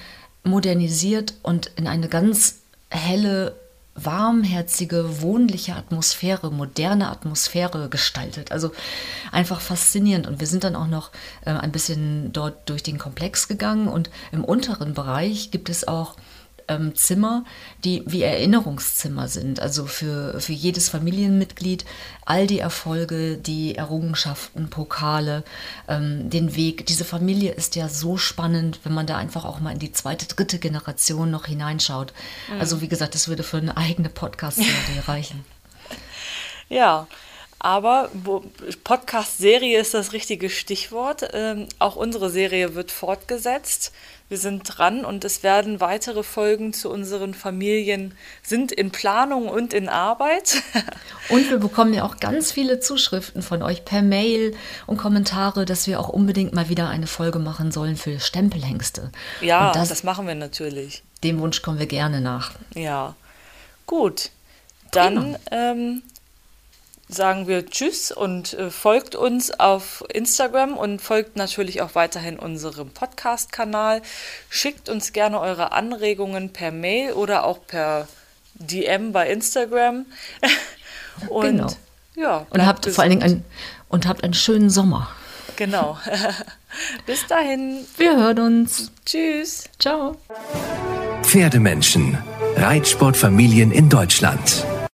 modernisiert und in eine ganz helle warmherzige, wohnliche Atmosphäre, moderne Atmosphäre gestaltet. Also einfach faszinierend. Und wir sind dann auch noch äh, ein bisschen dort durch den Komplex gegangen und im unteren Bereich gibt es auch ähm, Zimmer, die wie Erinnerungszimmer sind. Also für, für jedes Familienmitglied all die Erfolge, die Errungenschaften, Pokale, ähm, den Weg. Diese Familie ist ja so spannend, wenn man da einfach auch mal in die zweite, dritte Generation noch hineinschaut. Also wie gesagt, das würde für eine eigene Podcast-Serie reichen. Ja, aber Podcast-Serie ist das richtige Stichwort. Ähm, auch unsere Serie wird fortgesetzt. Wir sind dran und es werden weitere Folgen zu unseren Familien sind in Planung und in Arbeit. Und wir bekommen ja auch ganz viele Zuschriften von euch per Mail und Kommentare, dass wir auch unbedingt mal wieder eine Folge machen sollen für Stempelhengste. ja, das, das machen wir natürlich. dem Wunsch kommen wir gerne nach. Ja, gut. Dann ähm, sagen wir Tschüss und äh, folgt uns auf Instagram und folgt natürlich auch weiterhin unserem Podcast-Kanal. Schickt uns gerne eure Anregungen per Mail oder auch per DM bei Instagram. und Genau. ja, Und habt vor allen Dingen gesund. einen, und habt einen schönen Sommer. Genau. Bis dahin. Wir hören uns. Tschüss. Ciao. Pferdemenschen. Reitsportfamilien in Deutschland.